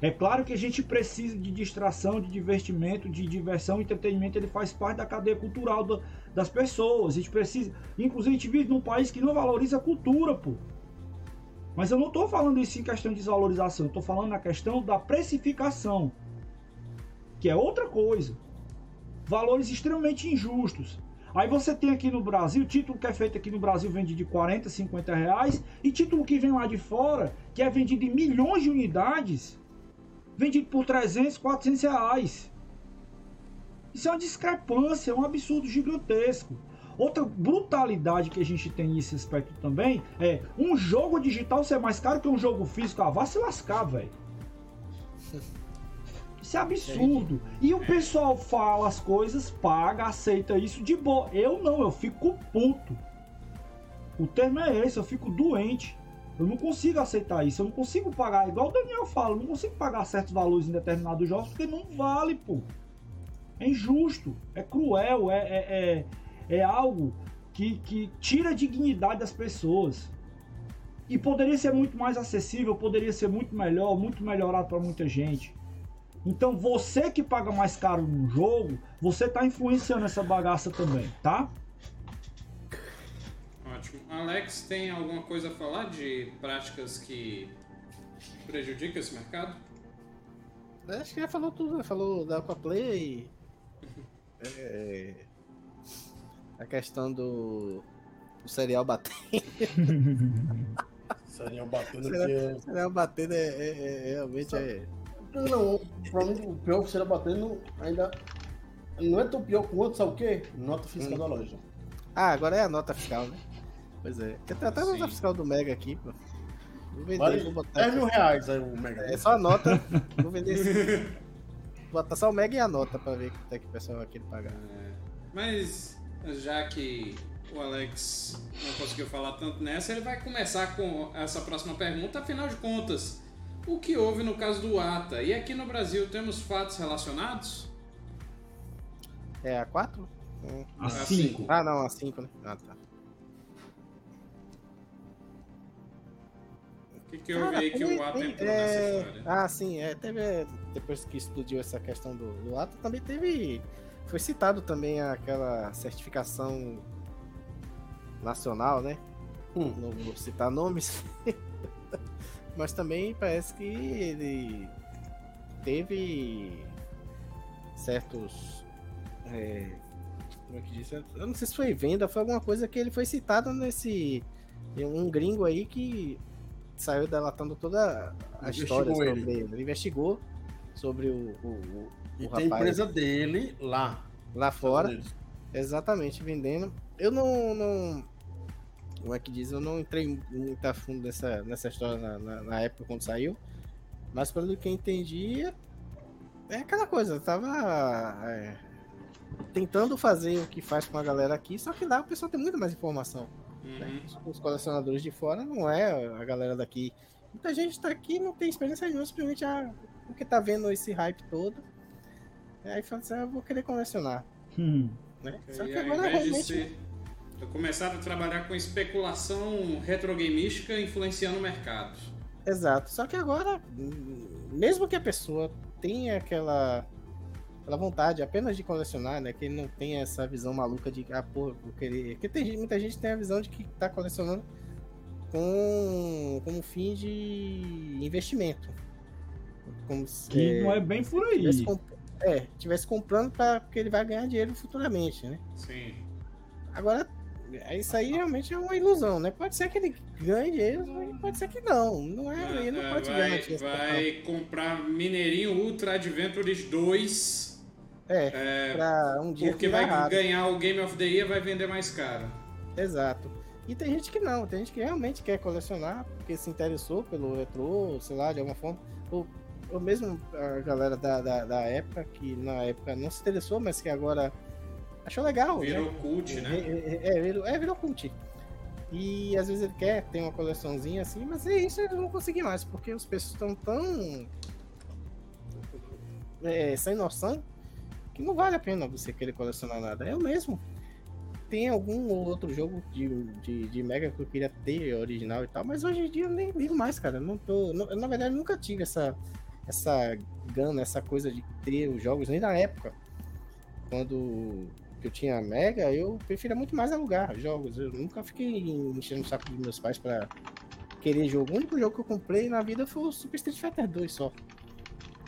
É claro que a gente precisa de distração, de divertimento, de diversão, entretenimento, ele faz parte da cadeia cultural da- das pessoas. A gente precisa. Inclusive, a gente vive num país que não valoriza a cultura, pô. Mas eu não estou falando isso em questão de desvalorização, estou falando na questão da precificação, que é outra coisa. Valores extremamente injustos. Aí você tem aqui no Brasil, título que é feito aqui no Brasil vende de 40, 50 reais, e título que vem lá de fora, que é vendido em milhões de unidades, vendido por 300, 400 reais. Isso é uma discrepância, é um absurdo gigantesco. Outra brutalidade que a gente tem nesse aspecto também é um jogo digital ser mais caro que um jogo físico. Ah, vá se lascar, velho. Isso é absurdo. E o pessoal fala as coisas, paga, aceita isso de boa. Eu não, eu fico puto. O termo é esse, eu fico doente. Eu não consigo aceitar isso, eu não consigo pagar, igual o Daniel fala, eu não consigo pagar certos valores em determinados jogos porque não vale, pô. É injusto, é cruel, é, é, é, é algo que, que tira a dignidade das pessoas. E poderia ser muito mais acessível, poderia ser muito melhor, muito melhorado para muita gente. Então você que paga mais caro num jogo, você tá influenciando essa bagaça também, tá? Ótimo. Alex, tem alguma coisa a falar de práticas que prejudicam esse mercado? Acho que já falou tudo, né? Falou da Aquaplay. É... a questão do, do serial batendo. Serial batendo Serial- aqui é. serial batendo é, é- é- realmente é. Não, pra mim o pior que serial batendo ainda. Não é tão pior quanto, sabe o quê? Nota fiscal Hum. da loja. Ah, agora é a nota fiscal, né? Pois é. Tem até a nota Sim. fiscal do Mega aqui, pô. Vou vender, Vale vou botar. 10 mil reais aí o Mega. É só a nota. vou vender esse. Vou botar só o Mega e a nota pra ver quanto é que o pessoal vai querer pagar. É, Mas já que o Alex não conseguiu falar tanto nessa, ele vai começar com essa próxima pergunta. Afinal de contas, o que houve no caso do ATA? E aqui no Brasil temos fatos relacionados? É a 4? A A 5. Ah, não, a 5, né? Ah, tá. O que, que houve Cara, aí que o ATA entrou é, nessa história? Ah, sim, é, teve. é, Depois que explodiu essa questão do, do ato, também teve. Foi citado também aquela certificação nacional, né? Hum. Não vou citar nomes. Mas também parece que ele teve certos. é, como é que diz? Eu não sei se foi venda, foi alguma coisa que ele foi citado nesse. Um gringo aí que saiu delatando toda a Investigou história sobre ele. ele. Investigou sobre o, o- o- E o tem rapaz empresa dele lá. lá fora. Exatamente, vendendo. Eu não, não. Como é que diz? Eu não entrei muito a fundo nessa, nessa história na, na- na época quando saiu. Mas pelo que eu entendi, é aquela coisa, tava é, tentando fazer o que faz com a galera aqui, só que lá o pessoal tem muito mais informação. né? Uhum. Os- Os colecionadores de fora não é a galera daqui. Muita gente tá aqui e não tem experiência nenhuma, simplesmente ah, porque tá vendo esse hype todo. Aí fala assim, ah, eu vou querer colecionar. Hum. Né? Só que agora realmente. ser. Eu começaram a trabalhar com especulação retrogamística influenciando o mercado. Exato. Só que agora, mesmo que a pessoa tenha aquela, aquela vontade apenas de colecionar, né? Que ele não tenha essa visão maluca de, ah, vou querer. Porque tem, gente- muita gente tem a visão de que tá colecionando com, com um fim de investimento. Como se, Que não é bem por aí. tivesse, comp- é, tivesse comprando pra, porque ele vai ganhar dinheiro futuramente, né? Sim. Agora, isso aí realmente é uma ilusão, né? Pode ser que ele ganhe dinheiro, pode ser que não. Não é, ele não Ah, pode vai, garantir vai comprar Mineirinho Ultra Adventures 2 É, é, pra um dia porque vai raro. ganhar o Game of the Year vai vender mais caro. Exato. E tem gente que não, tem gente que realmente quer colecionar, porque se interessou pelo retrô, sei lá, de alguma forma. Ou, ou mesmo a galera da, da, da época, que na época não se interessou, mas que agora achou legal. Virou né? cult, né? É, é, é, virou, é, virou cult. E às vezes ele quer ter uma coleçãozinha assim, mas é isso eles vão conseguir mais, porque os preços estão tão. é, sem noção que não vale a pena você querer colecionar nada. É o mesmo. Tem algum outro jogo de, de, de Mega que eu queria ter original e tal, mas hoje em dia eu nem ligo mais, cara. Não tô, não- eu, na verdade, nunca tive essa, essa gana, essa coisa de ter os jogos, nem na época. Quando eu tinha Mega, eu preferia muito mais alugar jogos. Eu nunca fiquei enchendo o saco dos meus pais pra querer jogo. O único jogo que eu comprei na vida foi o Super Street Fighter 2 só.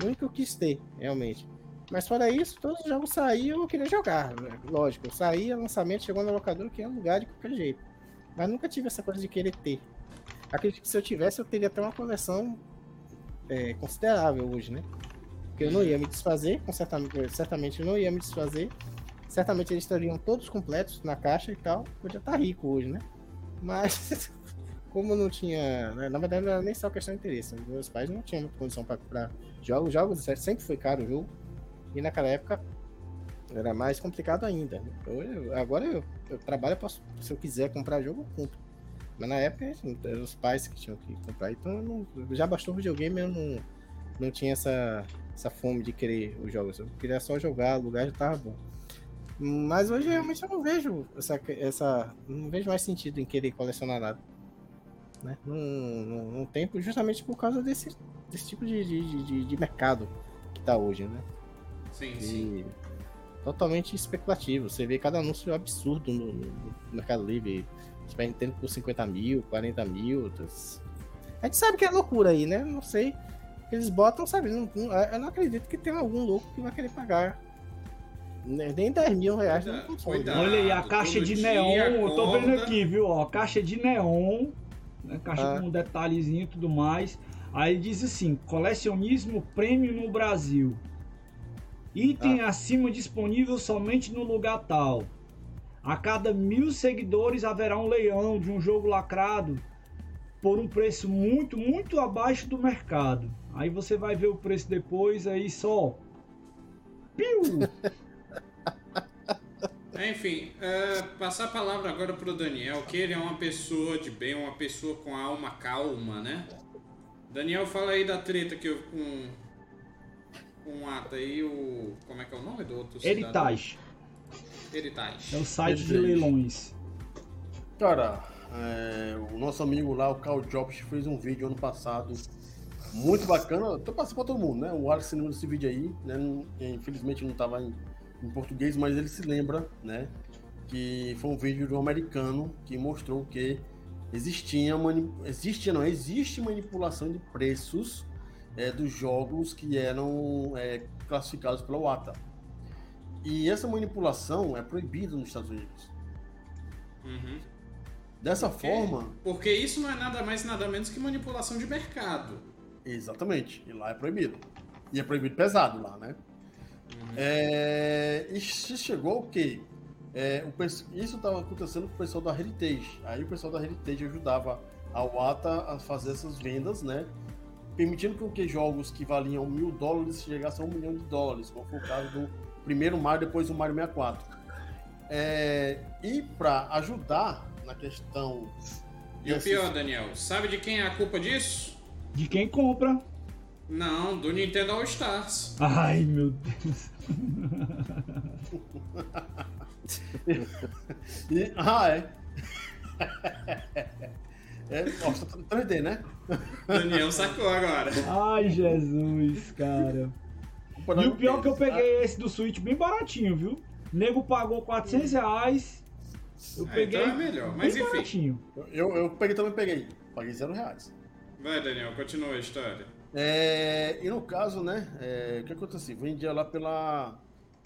O único que eu quis ter, realmente. Mas fora isso, todos os jogos saíam eu queria jogar. né? Lógico, saía, lançamento, chegou na locadora, eu queria alugar de qualquer jeito. Mas nunca tive essa coisa de querer ter. Acredito que se eu tivesse, eu teria até uma coleção é, considerável hoje, né? Porque eu não ia me desfazer, certamente, certamente eu não ia me desfazer. Certamente eles estariam todos completos na caixa e tal. Podia estar rico hoje, né? Mas, como não tinha. né, Na verdade, não era nem só questão de interesse. Meus pais não tinham condição para comprar jogos. Jogos sempre foi caro o jogo. E naquela época era mais complicado ainda. Eu- agora eu, eu trabalho, posso, se eu quiser comprar jogo, eu compro. Mas na época assim, eram os pais que tinham que comprar. Então não- já bastou o videogame, eu não, não tinha essa, essa fome de querer os jogos. Eu queria só jogar, alugar já tava bom. Mas hoje realmente eu não vejo essa, essa. Não vejo mais sentido em querer colecionar nada. Né? Não, não, não tem, justamente por causa desse, desse tipo de, de, de, de mercado que tá hoje, né? Sim, sim. E totalmente especulativo. Você vê cada anúncio absurdo no, no- Mercado Livre. Você vai entender por 50 mil, 40 mil. tas- A gente sabe que é loucura aí, né? Não sei. Eles botam, sabe? Não- eu não acredito que tenha algum louco que vai querer pagar Nem nem 10 mil reais não Cuidado, consome. cuidado. Olha aí, a caixa de neon, eu tô vendo aqui, viu? Ó, caixa de neon, né? caixa Ah. com detalhezinho e tudo mais. Aí diz assim: colecionismo prêmio no Brasil. Item Ah. acima disponível somente no lugar tal. A cada mil seguidores haverá um leilão de um jogo lacrado por um preço muito, muito abaixo do mercado. Aí você vai ver o preço depois, aí só. Piu! Enfim, é, passar a palavra agora pro Daniel, que ele é uma pessoa de bem, uma pessoa com a alma calma, né? Daniel, fala aí da treta que eu com com o Ata aí, o. Como é que é o nome do outro? cidadão? Heritage. Heritage. É o site de Heritage. leilões. Cara, é, o nosso amigo lá, o Carl Jobs, fez um vídeo ano passado muito bacana. Tô passando pra todo mundo, né? O Alex se lembra desse vídeo aí, né? Infelizmente não tava em, em português, mas ele se lembra, né? Que foi um vídeo de um americano que mostrou que existia, mani- existia não, existe manipulação de preços é, dos jogos que eram é, classificados pela WATA. E essa manipulação é proibida nos Estados Unidos. Uhum. Dessa Porque- forma, Porque isso não é nada mais nada menos que manipulação de mercado. Exatamente. E lá é proibido. E é proibido pesado lá, né? É, e se chegou o quê? É, o, isso estava acontecendo com o pessoal da Heritage. Aí o pessoal da Heritage ajudava a Wata a fazer essas vendas, né? Permitindo com que jogos que valiam mil dólares chegassem a um milhão de dólares, como foi o caso do primeiro Mario depois do Mario 64. É, e para ajudar na questão. E o pior, Daniel, sabe de quem é a culpa disso? De quem compra. Não, do Nintendo All Stars. Ai, meu Deus. Ah, é. É, nossa, 3D, né? Daniel sacou agora. Ai, Jesus, cara. E o pior é que eu peguei esse do Switch bem baratinho, viu? O nego pagou 400 reais. Eu É, peguei então é melhor, mas bem enfim. baratinho. Eu, eu peguei também peguei. Paguei zero reais. Vai, Daniel, continua a história. É, e no caso, né, é, o que aconteceu? Vendia lá pela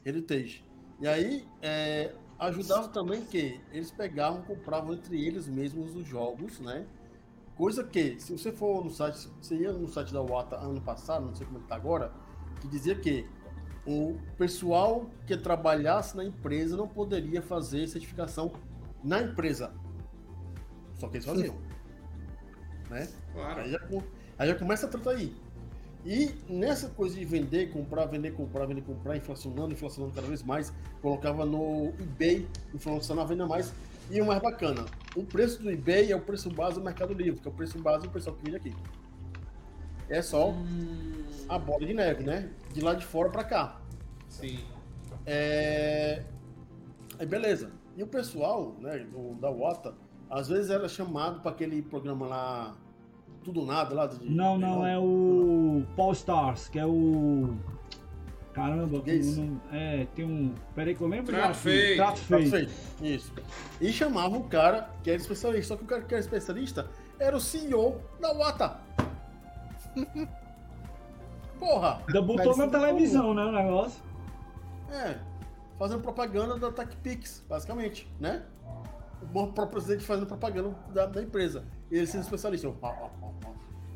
Heritage. E aí, é, ajudava também que eles pegavam, compravam entre eles mesmos os jogos, né? Coisa que, se você for no site, você ia no site da Wata ano passado, não sei como é que tá agora, que dizia que o pessoal que trabalhasse na empresa não poderia fazer certificação na empresa. Só que eles faziam. né? Claro. Aí aí já começa a tratar aí. E nessa coisa de vender, comprar, vender, comprar, vender, comprar, inflacionando, inflacionando cada vez mais, colocava no eBay, inflacionava ainda mais. E o mais bacana, o preço do eBay é o preço base do Mercado Livre, que é o preço base do pessoal que vende aqui. É só Hum, a bola de neve, né? De lá de fora para cá. sim. É... Aí beleza. E o pessoal, né, do, da Wata, às vezes era chamado para aquele programa lá, Tudo Nada, lá de. Não, não, é o Paul Stars, que é o. Caramba, não- é, tem um. Peraí que eu lembro Trato já. Trato. Isso. E chamava o cara que era especialista. Só que o cara que era especialista era o CEO da Wata. Porra! Ainda botou na televisão, né, o negócio. É. Fazendo propaganda da TechPix, basicamente, né? O próprio presidente fazendo propaganda da, da empresa. Ele sendo especialista. Eu, pá, pá, pá, pá.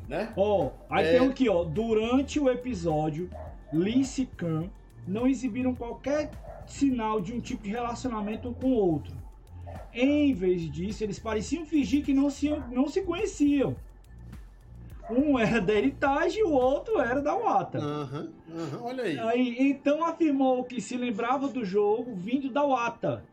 Né? Ó, aí É. tem um aqui, ó. Durante o episódio, Liz e Khan não exibiram qualquer sinal de um tipo de relacionamento um com o outro. Em vez disso, eles pareciam fingir que não se, não se conheciam. Um era da Heritage e o outro era da Wata. Aham, aham, olha aí. Aí, então afirmou que se lembrava do jogo vindo da Wata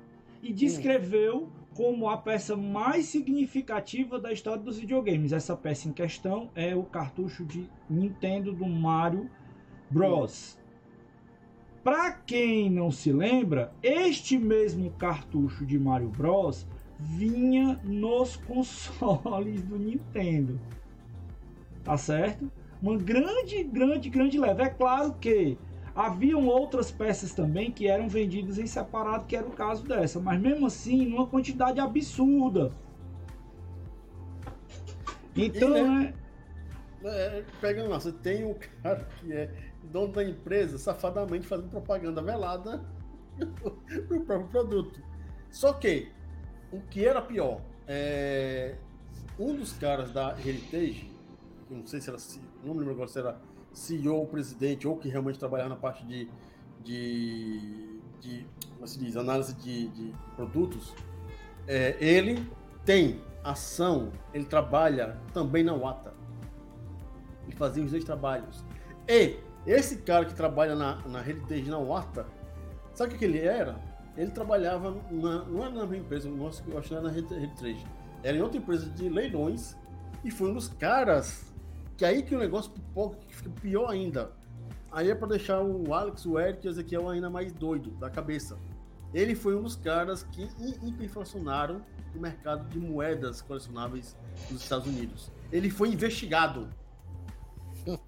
e descreveu como a peça mais significativa da história dos videogames. Essa peça em questão é o cartucho de Nintendo do Mario Bros. Para quem não se lembra, este mesmo cartucho de Mario Bros vinha nos consoles do Nintendo. Tá certo? Uma grande, grande, grande leve. É claro que haviam outras peças também que eram vendidas em separado, que era o caso dessa, mas mesmo assim, numa quantidade absurda. Então, E, né? É, pegando lá, você tem um cara que é dono da empresa, safadamente fazendo propaganda velada o próprio produto. Só que o que era pior, é, um dos caras da Heritage, não sei se era, não me lembro agora se era CEO, presidente, ou que realmente trabalhava na parte de, de, de como se diz, análise de, de produtos, é, ele tem ação, ele trabalha também na Wata. Ele fazia os dois trabalhos. E esse cara que trabalha na, na Heritage, na Wata, sabe o que ele era? Ele trabalhava, na, não era na mesma empresa, eu acho que era na Heritage, era em outra empresa de leilões e foi um dos caras que aí que o negócio pipoca, que fica pior ainda. Aí é para deixar o Alex, o Eric e o Ezequiel ainda mais doido da cabeça. Ele foi um dos caras que hiperinflacionaram o mercado de moedas colecionáveis dos Estados Unidos. Ele foi investigado.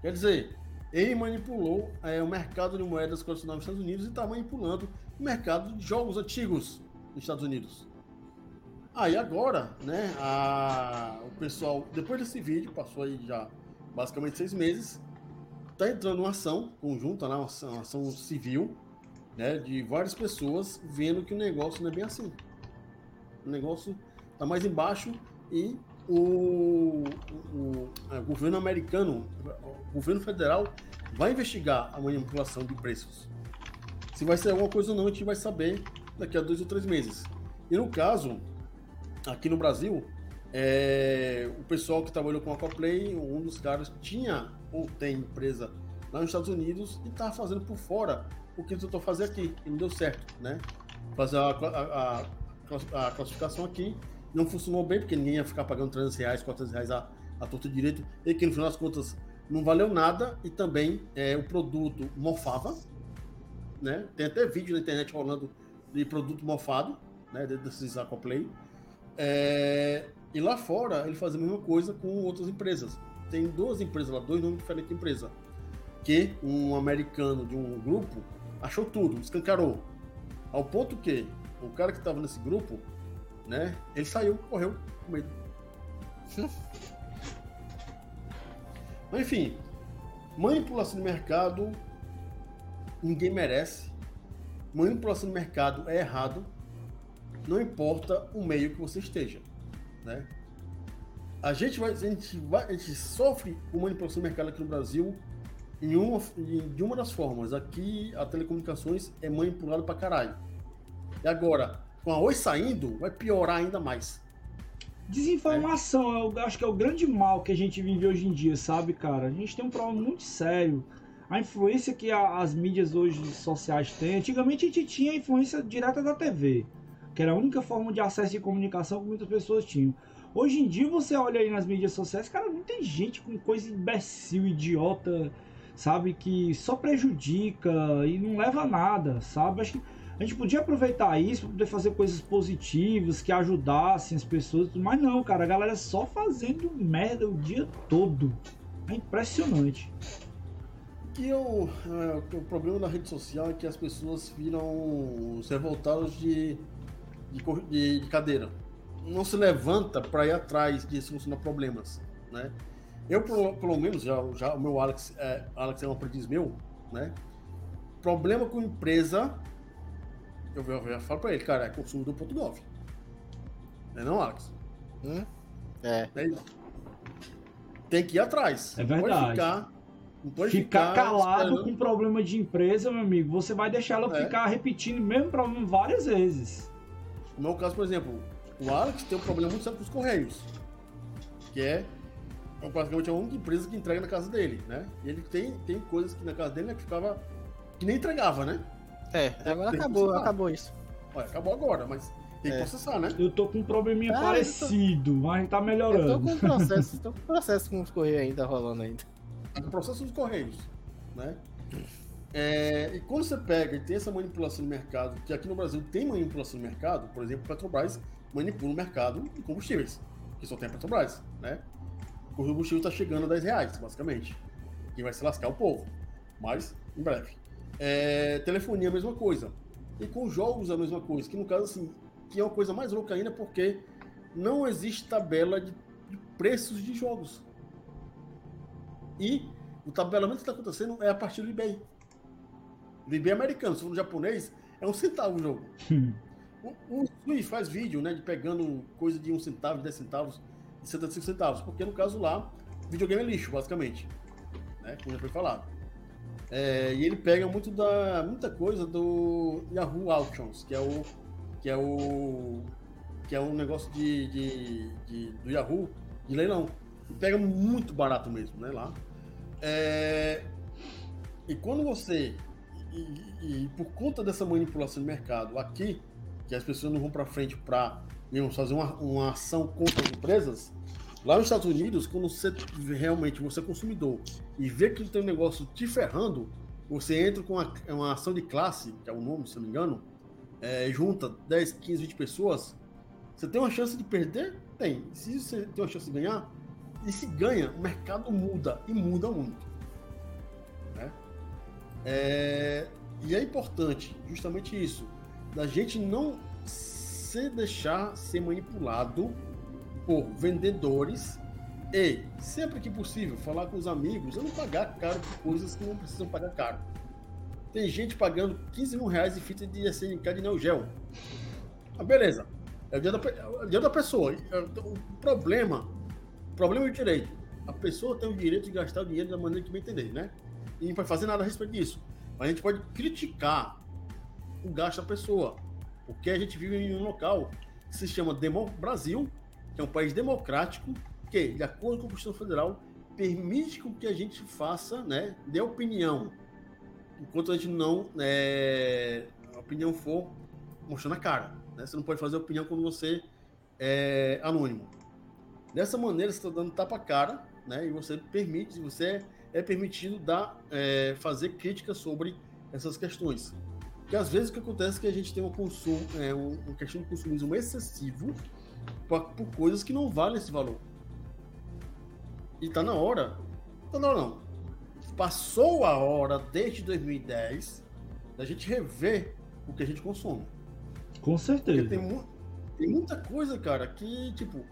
Quer dizer, ele manipulou é, o mercado de moedas colecionáveis nos Estados Unidos e está manipulando o mercado de jogos antigos nos Estados Unidos. Aí ah, agora, né, a, o pessoal, depois desse vídeo, passou aí já basicamente seis meses, tá entrando uma ação conjunta, né, uma ação, uma ação civil, né, de várias pessoas vendo que o negócio não é bem assim. O negócio tá mais embaixo e o, o, o governo americano, o governo federal, vai investigar a manipulação de preços. Se vai ser alguma coisa ou não, a gente vai saber daqui a dois ou três meses. E no caso, aqui no Brasil, é, o pessoal que trabalhou com a Aquaplay, um dos caras tinha ou tem empresa lá nos Estados Unidos e estava fazendo por fora o que eu tentou fazer aqui, e não deu certo, né? Fazer a, a, a, a classificação aqui não funcionou bem, porque ninguém ia ficar pagando 300 reais, 400 reais a, a torta direito, e que no final das contas não valeu nada, e também é, o produto mofava, né? Tem até vídeo na internet rolando de produto mofado, né? Desses Aquaplay. É, e lá fora ele faz a mesma coisa com outras empresas. Tem duas empresas lá, dois nomes diferentes de empresa. Que um americano de um grupo achou tudo, escancarou. Ao ponto que o cara que estava nesse grupo né? Ele saiu, correu com medo. Mas enfim, manipulação de mercado ninguém merece. Manipulação de mercado é errado. Não importa o meio que você esteja, né? A gente vai, a gente vai, a gente sofre com manipulação de mercado aqui no Brasil em uma, de uma das formas. Aqui a telecomunicações é manipulado pra caralho. E agora, com a Oi saindo, vai piorar ainda mais. Desinformação, é. eu acho que é o grande mal que a gente vive hoje em dia, sabe, cara? A gente tem um problema muito sério. A influência que a, as mídias hoje sociais têm. Antigamente a gente tinha a influência direta da TV, que era a única forma de acesso de comunicação que muitas pessoas tinham. Hoje em dia você olha aí nas mídias sociais, cara, não tem gente com coisa imbecil, idiota, sabe, que só prejudica e não leva a nada, sabe? Acho que a gente podia aproveitar isso para poder fazer coisas positivas que ajudassem as pessoas, mas não, cara, a galera só fazendo merda o dia todo. É impressionante. E o, é, o problema da rede social é que as pessoas viram os revoltados de, de, de, de cadeira. Não se levanta para ir atrás de solucionar problemas, né? Eu, pelo, pelo menos, já, já o meu Alex é, Alex é um aprendiz meu, né? Problema com empresa eu, eu já falo pra ele, cara, é consumidor.gov. Não é não, Alex? Hum? É. é Tem que ir atrás. É verdade. Pode ficar, não pode ficar, ficar calado esperando. com problema de empresa, meu amigo. Você vai deixar ela é. ficar repetindo o mesmo problema várias vezes. No meu caso, por exemplo, o Alex tem um problema muito sério com os Correios. Que é praticamente a única empresa que entrega na casa dele, né? E ele tem, tem coisas que na casa dele né, que ficava. que nem entregava, né? É, agora acabou, acabou isso. Olha, acabou agora, mas tem que é. processar, né? Eu tô com um probleminha ah, parecido, tô... mas tá melhorando. Eu tô com um processo, tô com processo com os Correios ainda rolando ainda. Tá com processo dos Correios, né? É, e quando você pega e tem essa manipulação de mercado, que aqui no Brasil tem manipulação de mercado, por exemplo, Petrobras manipula o mercado de combustíveis, que só tem a Petrobras, né? O combustível está chegando a 10 reais, basicamente. E vai se lascar o povo. Mas, em breve. É, telefonia, a mesma coisa. E com jogos, a mesma coisa. Que no caso, assim, que é uma coisa mais louca ainda, porque não existe tabela de, de preços de jogos. E o tabelamento que está acontecendo é a partir do eBay. Ele bem americano. Se for no japonês, é um centavo o jogo. Hum. O, o Sui faz vídeo, né? De pegando coisa de um centavo, de 10 centavos, de 75 centavos. Porque no caso lá, videogame é lixo, basicamente. Né? Como já foi falado. É, e ele pega muito da muita coisa do Yahoo Auctions, que é o que é o que é um negócio de, de, de do Yahoo de leilão. E pega muito barato mesmo, né? Lá. É, e quando você e, e- por conta dessa manipulação de mercado aqui, que as pessoas não vão para frente para fazer uma, uma ação contra as empresas, lá nos Estados Unidos, quando você realmente você é consumidor e vê que tem um negócio te ferrando, você entra com uma, uma ação de classe, que é o nome, se não me engano, é, junta 10, 15, 20 pessoas, você tem uma chance de perder? Tem. Se você tem uma chance de ganhar, e se ganha, o mercado muda, e muda muito. É, e é importante, justamente isso, da gente não se deixar ser manipulado por vendedores e, sempre que possível, falar com os amigos e não pagar caro por coisas que não precisam pagar caro. Tem gente pagando 15 mil reais de fita de SNK de Neo Geo. Ah, beleza. É o dia da, é o dia da pessoa. É, O problema, o problema é o direito. A pessoa tem o direito de gastar o dinheiro da maneira que bem entender, né? E não pode fazer nada a respeito disso. Mas a gente pode criticar o gasto da pessoa. Porque a gente vive em um local que se chama Demo Brasil, que é um país democrático, que, de acordo com a Constituição Federal, permite que a gente faça, né, dê opinião. Enquanto a gente não, é, a opinião for mostrando a cara. Né? Você não pode fazer opinião quando você é anônimo. Dessa maneira, você está dando tapa a cara, né? E você permite, você é permitido dar, é, fazer críticas sobre essas questões. Porque às vezes o que acontece é que a gente tem um consumo, é, um, uma questão de consumismo excessivo por, por coisas que não valem esse valor. E tá na hora. Tá na hora não. Passou a hora desde 2010 da gente rever o que a gente consome. Com Porque certeza. tem, mu- tem muita coisa, cara, que, tipo,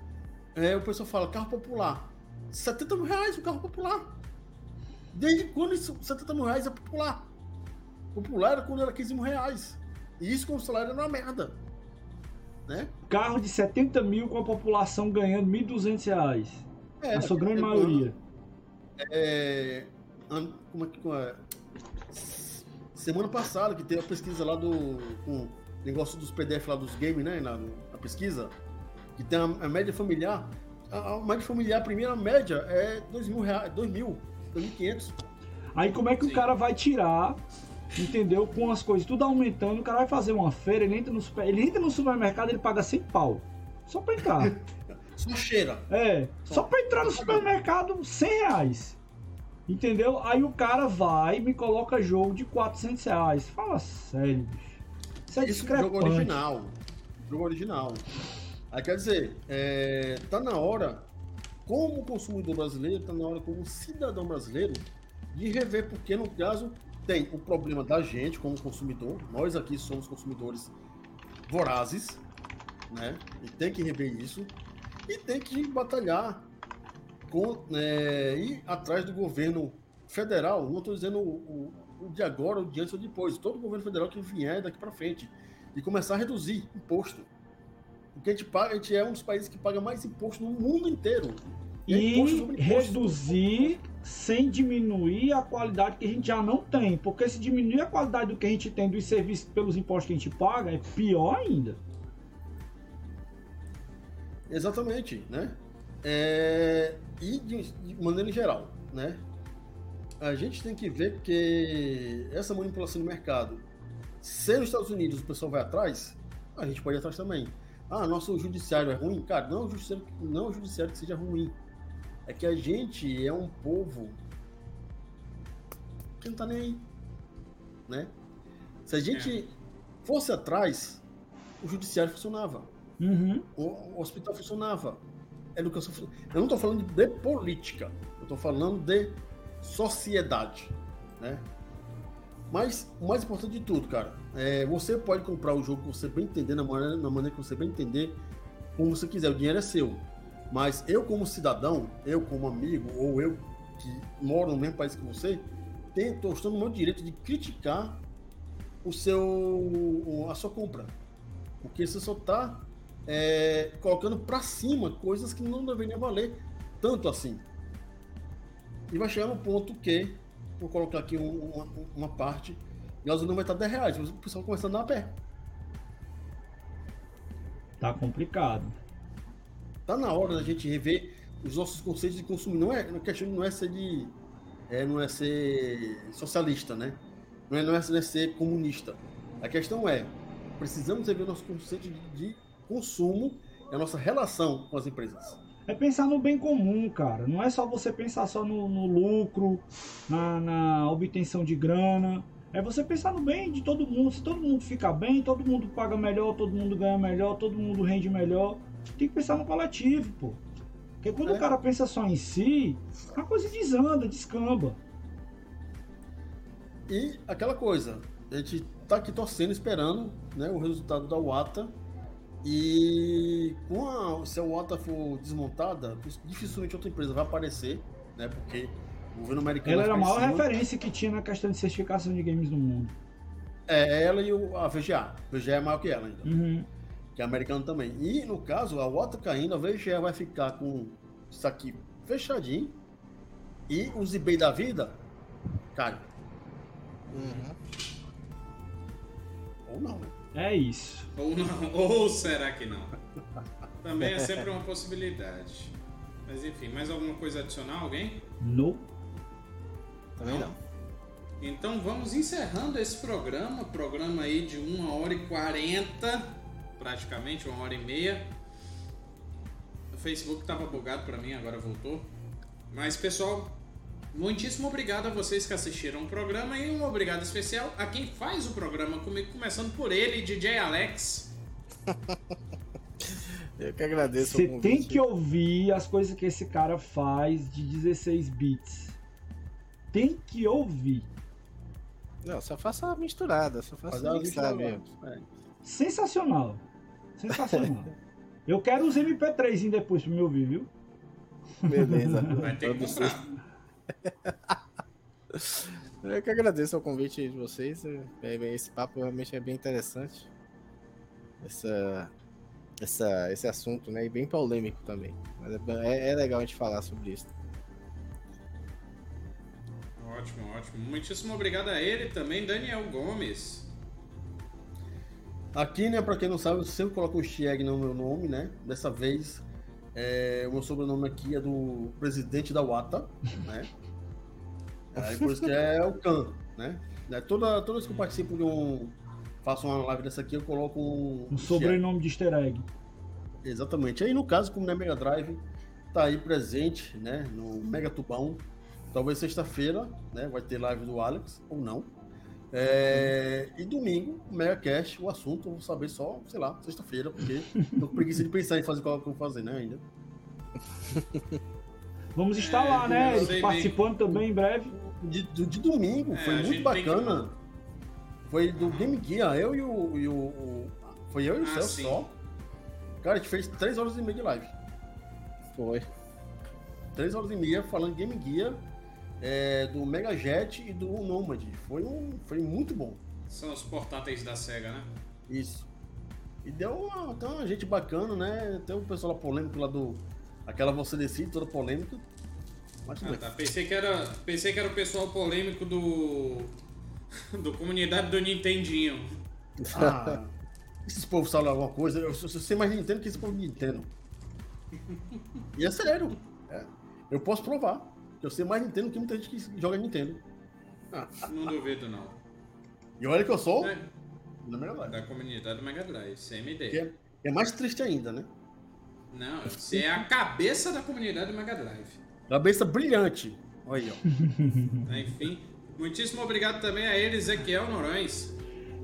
é, o pessoal fala carro popular. 70 mil reais o carro popular. Desde quando isso, 70 mil reais é popular? Popular era quando era 15 mil reais. E isso com o salário era uma merda. Né? Carro de 70 mil com a população ganhando 1.200 reais. É, a sua grande é, maioria. É, como é que. como é? Semana passada, que teve a pesquisa lá do. Com o negócio dos PDF lá dos games, né? Na, na pesquisa. Que tem a, a média familiar. A, a média familiar, a primeira média é 2 mil reais. 2 mil, 2.500. Aí como é que Sim. o cara vai tirar, entendeu? Com as coisas tudo aumentando, o cara vai fazer uma feira, ele entra no, super- ele entra no supermercado, ele paga 100 pau. Só pra entrar. Só cheira. É, só pra entrar no supermercado, 100 reais. Entendeu? Aí o cara vai e me coloca jogo de 400 reais. Fala sério, bicho. Isso é Isso é jogo discrepante. original. Jogo original. Aí quer dizer, é, tá na hora, como consumidor brasileiro, tá na hora como cidadão brasileiro, de rever, porque no caso tem o problema da gente como consumidor, nós aqui somos consumidores vorazes, né? E tem que rever isso, e tem que batalhar com, é, ir atrás do governo federal, não estou dizendo o, o, o de agora, o de antes ou depois, todo governo federal que vier daqui para frente, e começar a reduzir imposto. Porque a gente, paga, a gente é um dos países que paga mais imposto no mundo inteiro. é E imposto. reduzir sem diminuir a qualidade que a gente já não tem. Porque se diminuir a qualidade do que a gente tem dos serviços pelos impostos que a gente paga, é pior ainda. Exatamente, né? É, e de, de maneira geral, né? A gente tem que ver que essa manipulação do mercado, se nos Estados Unidos o pessoal vai atrás, a gente pode ir atrás também. Ah, nosso judiciário é ruim? Cara, não é o judiciário, não é o judiciário que seja ruim. É que a gente é um povo que não tá nem aí, né? Se a gente fosse atrás, o judiciário funcionava Uhum. o, hospital funcionava. A educação fun- Eu não estou falando de política, eu estou falando de sociedade, né? Mas o mais importante de tudo, cara, é você pode comprar o jogo que você bem entender, na maneira, na maneira que você bem entender, como você quiser, o dinheiro é seu. Mas eu, como cidadão, eu, como amigo, ou eu que moro no mesmo país que você, estou no meu direito de criticar o seu, a sua compra. Porque você só está é, colocando para cima coisas que não deveriam valer tanto assim. E vai chegar no ponto que, vou colocar aqui uma, uma parte, gasolina vai estar 10 reais, o pessoal começando a pé. Tá complicado. Tá na hora da gente rever os nossos conceitos de consumo. Não é, a questão não é ser de. É, não é ser socialista, né? Não é, não é ser comunista. A questão é, precisamos rever nosso conceito de, de consumo e a nossa relação com as empresas. É pensar no bem comum, cara. Não é só você pensar só no, no lucro, na, na, obtenção de grana. É você pensar no bem de todo mundo. Se todo mundo ficar bem, todo mundo paga melhor, todo mundo ganha melhor, todo mundo rende melhor. Tem que pensar no coletivo, pô. Porque quando é. o cara pensa só em si, a coisa desanda, descamba. E aquela coisa, a gente tá aqui torcendo, esperando né, o resultado da UATA. E com a, se a UATA for desmontada, dificilmente outra empresa vai aparecer, né? Porque o governo americano. Ela era a maior referência que tinha na questão de certificação de games no mundo. É, ela e o, a VGA. A VGA é maior que ela ainda. Uhum. Que é americano também. E no caso, a UATA caindo, a VGA vai ficar com isso aqui fechadinho. E os eBay da vida, cara, Uhum. Ou não, né? É isso. Ou não, ou será que não? Também é sempre uma possibilidade. Mas enfim, mais alguma coisa adicional, alguém? Não. Também não. Então vamos encerrando esse programa, programa aí de 1 hora e 40, praticamente, 1 hora e meia. O Facebook estava bugado para mim, agora voltou. Mas pessoal, Muitíssimo obrigado a vocês que assistiram o programa e um obrigado especial a quem faz o programa comigo, começando por ele, DJ Alex. Eu que agradeço. Você tem que ouvir as coisas que esse cara faz de 16 bits. Tem que ouvir. Não, só faça a misturada, só faça a mixada mesmo. É. Sensacional. Sensacional. Eu quero os MP3 depois pra me ouvir, viu? Beleza. Vai ter que comprar. Eu que agradeço o convite de vocês. É, esse papo realmente é bem interessante. Essa, essa, esse assunto, né? E bem polêmico também. Mas é, é legal a gente falar sobre isso. Ótimo, ótimo. Muitíssimo obrigado a ele também, Daniel Gomes. Aqui, né, pra quem não sabe, eu sempre coloco o Stieg no meu nome, né? Dessa vez é, o meu sobrenome aqui é do presidente da UATA, né? Aí por isso que é o Khan, né? É, toda, toda vez que eu participo de um. Faço uma live dessa aqui, eu coloco um. Um sobrenome de easter egg. Exatamente. Aí no caso, como é Mega Drive, tá aí presente, né? No Mega Tubão. Talvez sexta-feira, né? Vai ter live do Alex, ou não. É, e domingo, Mega Cast, o assunto, eu vou saber só, sei lá, sexta-feira, porque tô com preguiça de pensar em fazer qual que eu vou fazer, né, ainda. Vamos estar é, lá, né? Eric, participando bem. também em breve. De, de, de domingo, é, foi muito bacana. Que... Foi do Game Gear, eu e o. E o, o foi eu e o ah, Celso só. Cara, a gente fez 3 horas e meia de live. Foi. 3 horas e meia falando Game Gear é, do Mega Jet e do Nomad. Foi, um, foi muito bom. São os portáteis da SEGA, né? Isso. E deu uma, então, uma gente bacana, né? Tem o pessoal lá polêmico lá do. Aquela você decide, toda polêmica. Mas ah, tá. Pensei que, era, pensei que era o pessoal polêmico do. do comunidade do Nintendinho. Ah, esses povos falam alguma coisa. Eu, eu sei mais Nintendo que esse povo Nintendo. E é sério. É. Eu posso provar. Eu sei mais Nintendo que muita gente que joga Nintendo. Ah, não duvido, não. E olha que eu sou é. da comunidade do Mega Drive, CMD. Que é, é mais triste ainda, né? Não, você é a cabeça da comunidade do Mega Drive. Cabeça brilhante. Olha aí, ó. Enfim, muitíssimo obrigado também a ele, Ezequiel Norões.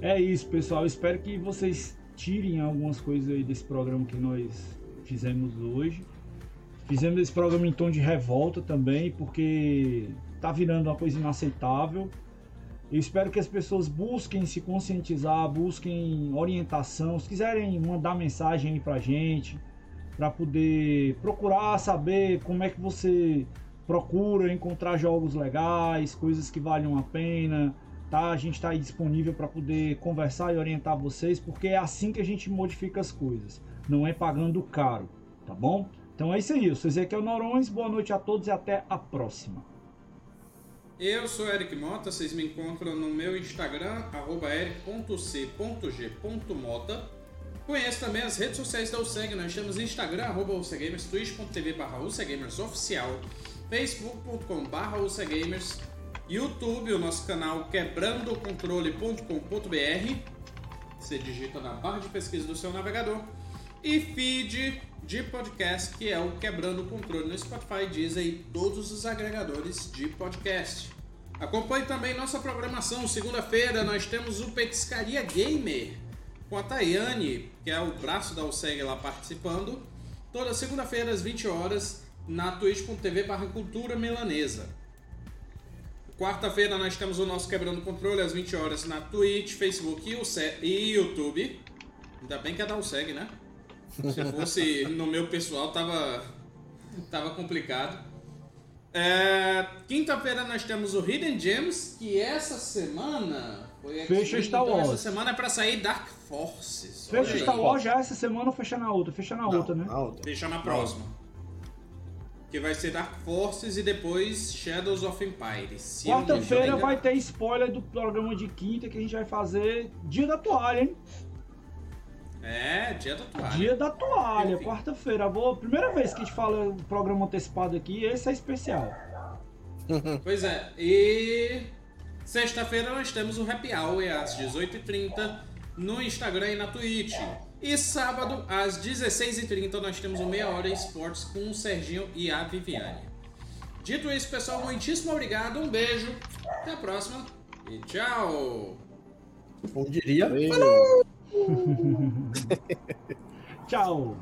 É isso, pessoal. Espero que vocês tirem algumas coisas aí desse programa que nós fizemos hoje. Fizemos esse programa em tom de revolta também, porque tá virando uma coisa inaceitável. Eu espero que as pessoas busquem se conscientizar, busquem orientação. Se quiserem mandar mensagem aí pra gente, para poder procurar saber como é que você procura encontrar jogos legais, coisas que valham a pena, tá? A gente está aí disponível para poder conversar e orientar vocês, porque é assim que a gente modifica as coisas. Não é pagando caro, tá bom? Então é isso aí. Eu sou Ezequiel Norões. Boa noite a todos e até a próxima. Eu sou Eric Mota, vocês me encontram no meu Instagram, eric.c.g.mota. Conheço também as redes sociais da UCEG, nós temos Instagram, arroba UCEGamers, twitch.tv barra UCEGamers oficial, facebook.com barra UCEGamers, YouTube, o nosso canal quebrandocontrole.com.br, você digita na barra de pesquisa do seu navegador, e feed de podcast, que é o Quebrando o Controle no Spotify, Deezer e todos os agregadores de podcast. Acompanhe também nossa programação. Segunda-feira nós temos o Petiscaria Gamer com a Tayane, que é o braço da USEG lá participando. Toda segunda-feira às 20 horas na twitch.tv barra cultura melanesa. Quarta-feira nós temos o nosso Quebrando o Controle às 20 horas na Twitch, Facebook e YouTube. Ainda bem que é da USEG, né? Se fosse no meu pessoal, tava, tava complicado. É, Quinta-feira nós temos o Hidden Gems, que essa semana. Foi Fecha aqui, Star então Wars. Essa semana é pra sair Dark Forces. Fecha Star. Wars já essa semana ou fecha na outra? Fecha na outra, né? Na outra. Deixa na próxima. Que vai ser Dark Forces e depois Shadows of Empires. Não Quarta-feira vai ter spoiler do programa de quinta que a gente vai fazer Dia da Toalha, hein? É, dia da toalha. Dia da Toalha, quarta-feira. Vou Primeira vez que a gente fala o programa antecipado aqui, esse é especial. Pois é, e sexta-feira nós temos o Happy Hour às 18h30 no Instagram e na Twitch. E sábado, às 16h30, nós temos o Meia Hora Esportes com o Serginho e a Viviane. Dito isso, pessoal, muitíssimo obrigado, um beijo, até a próxima e tchau! Como diria. Valeu. Tchau.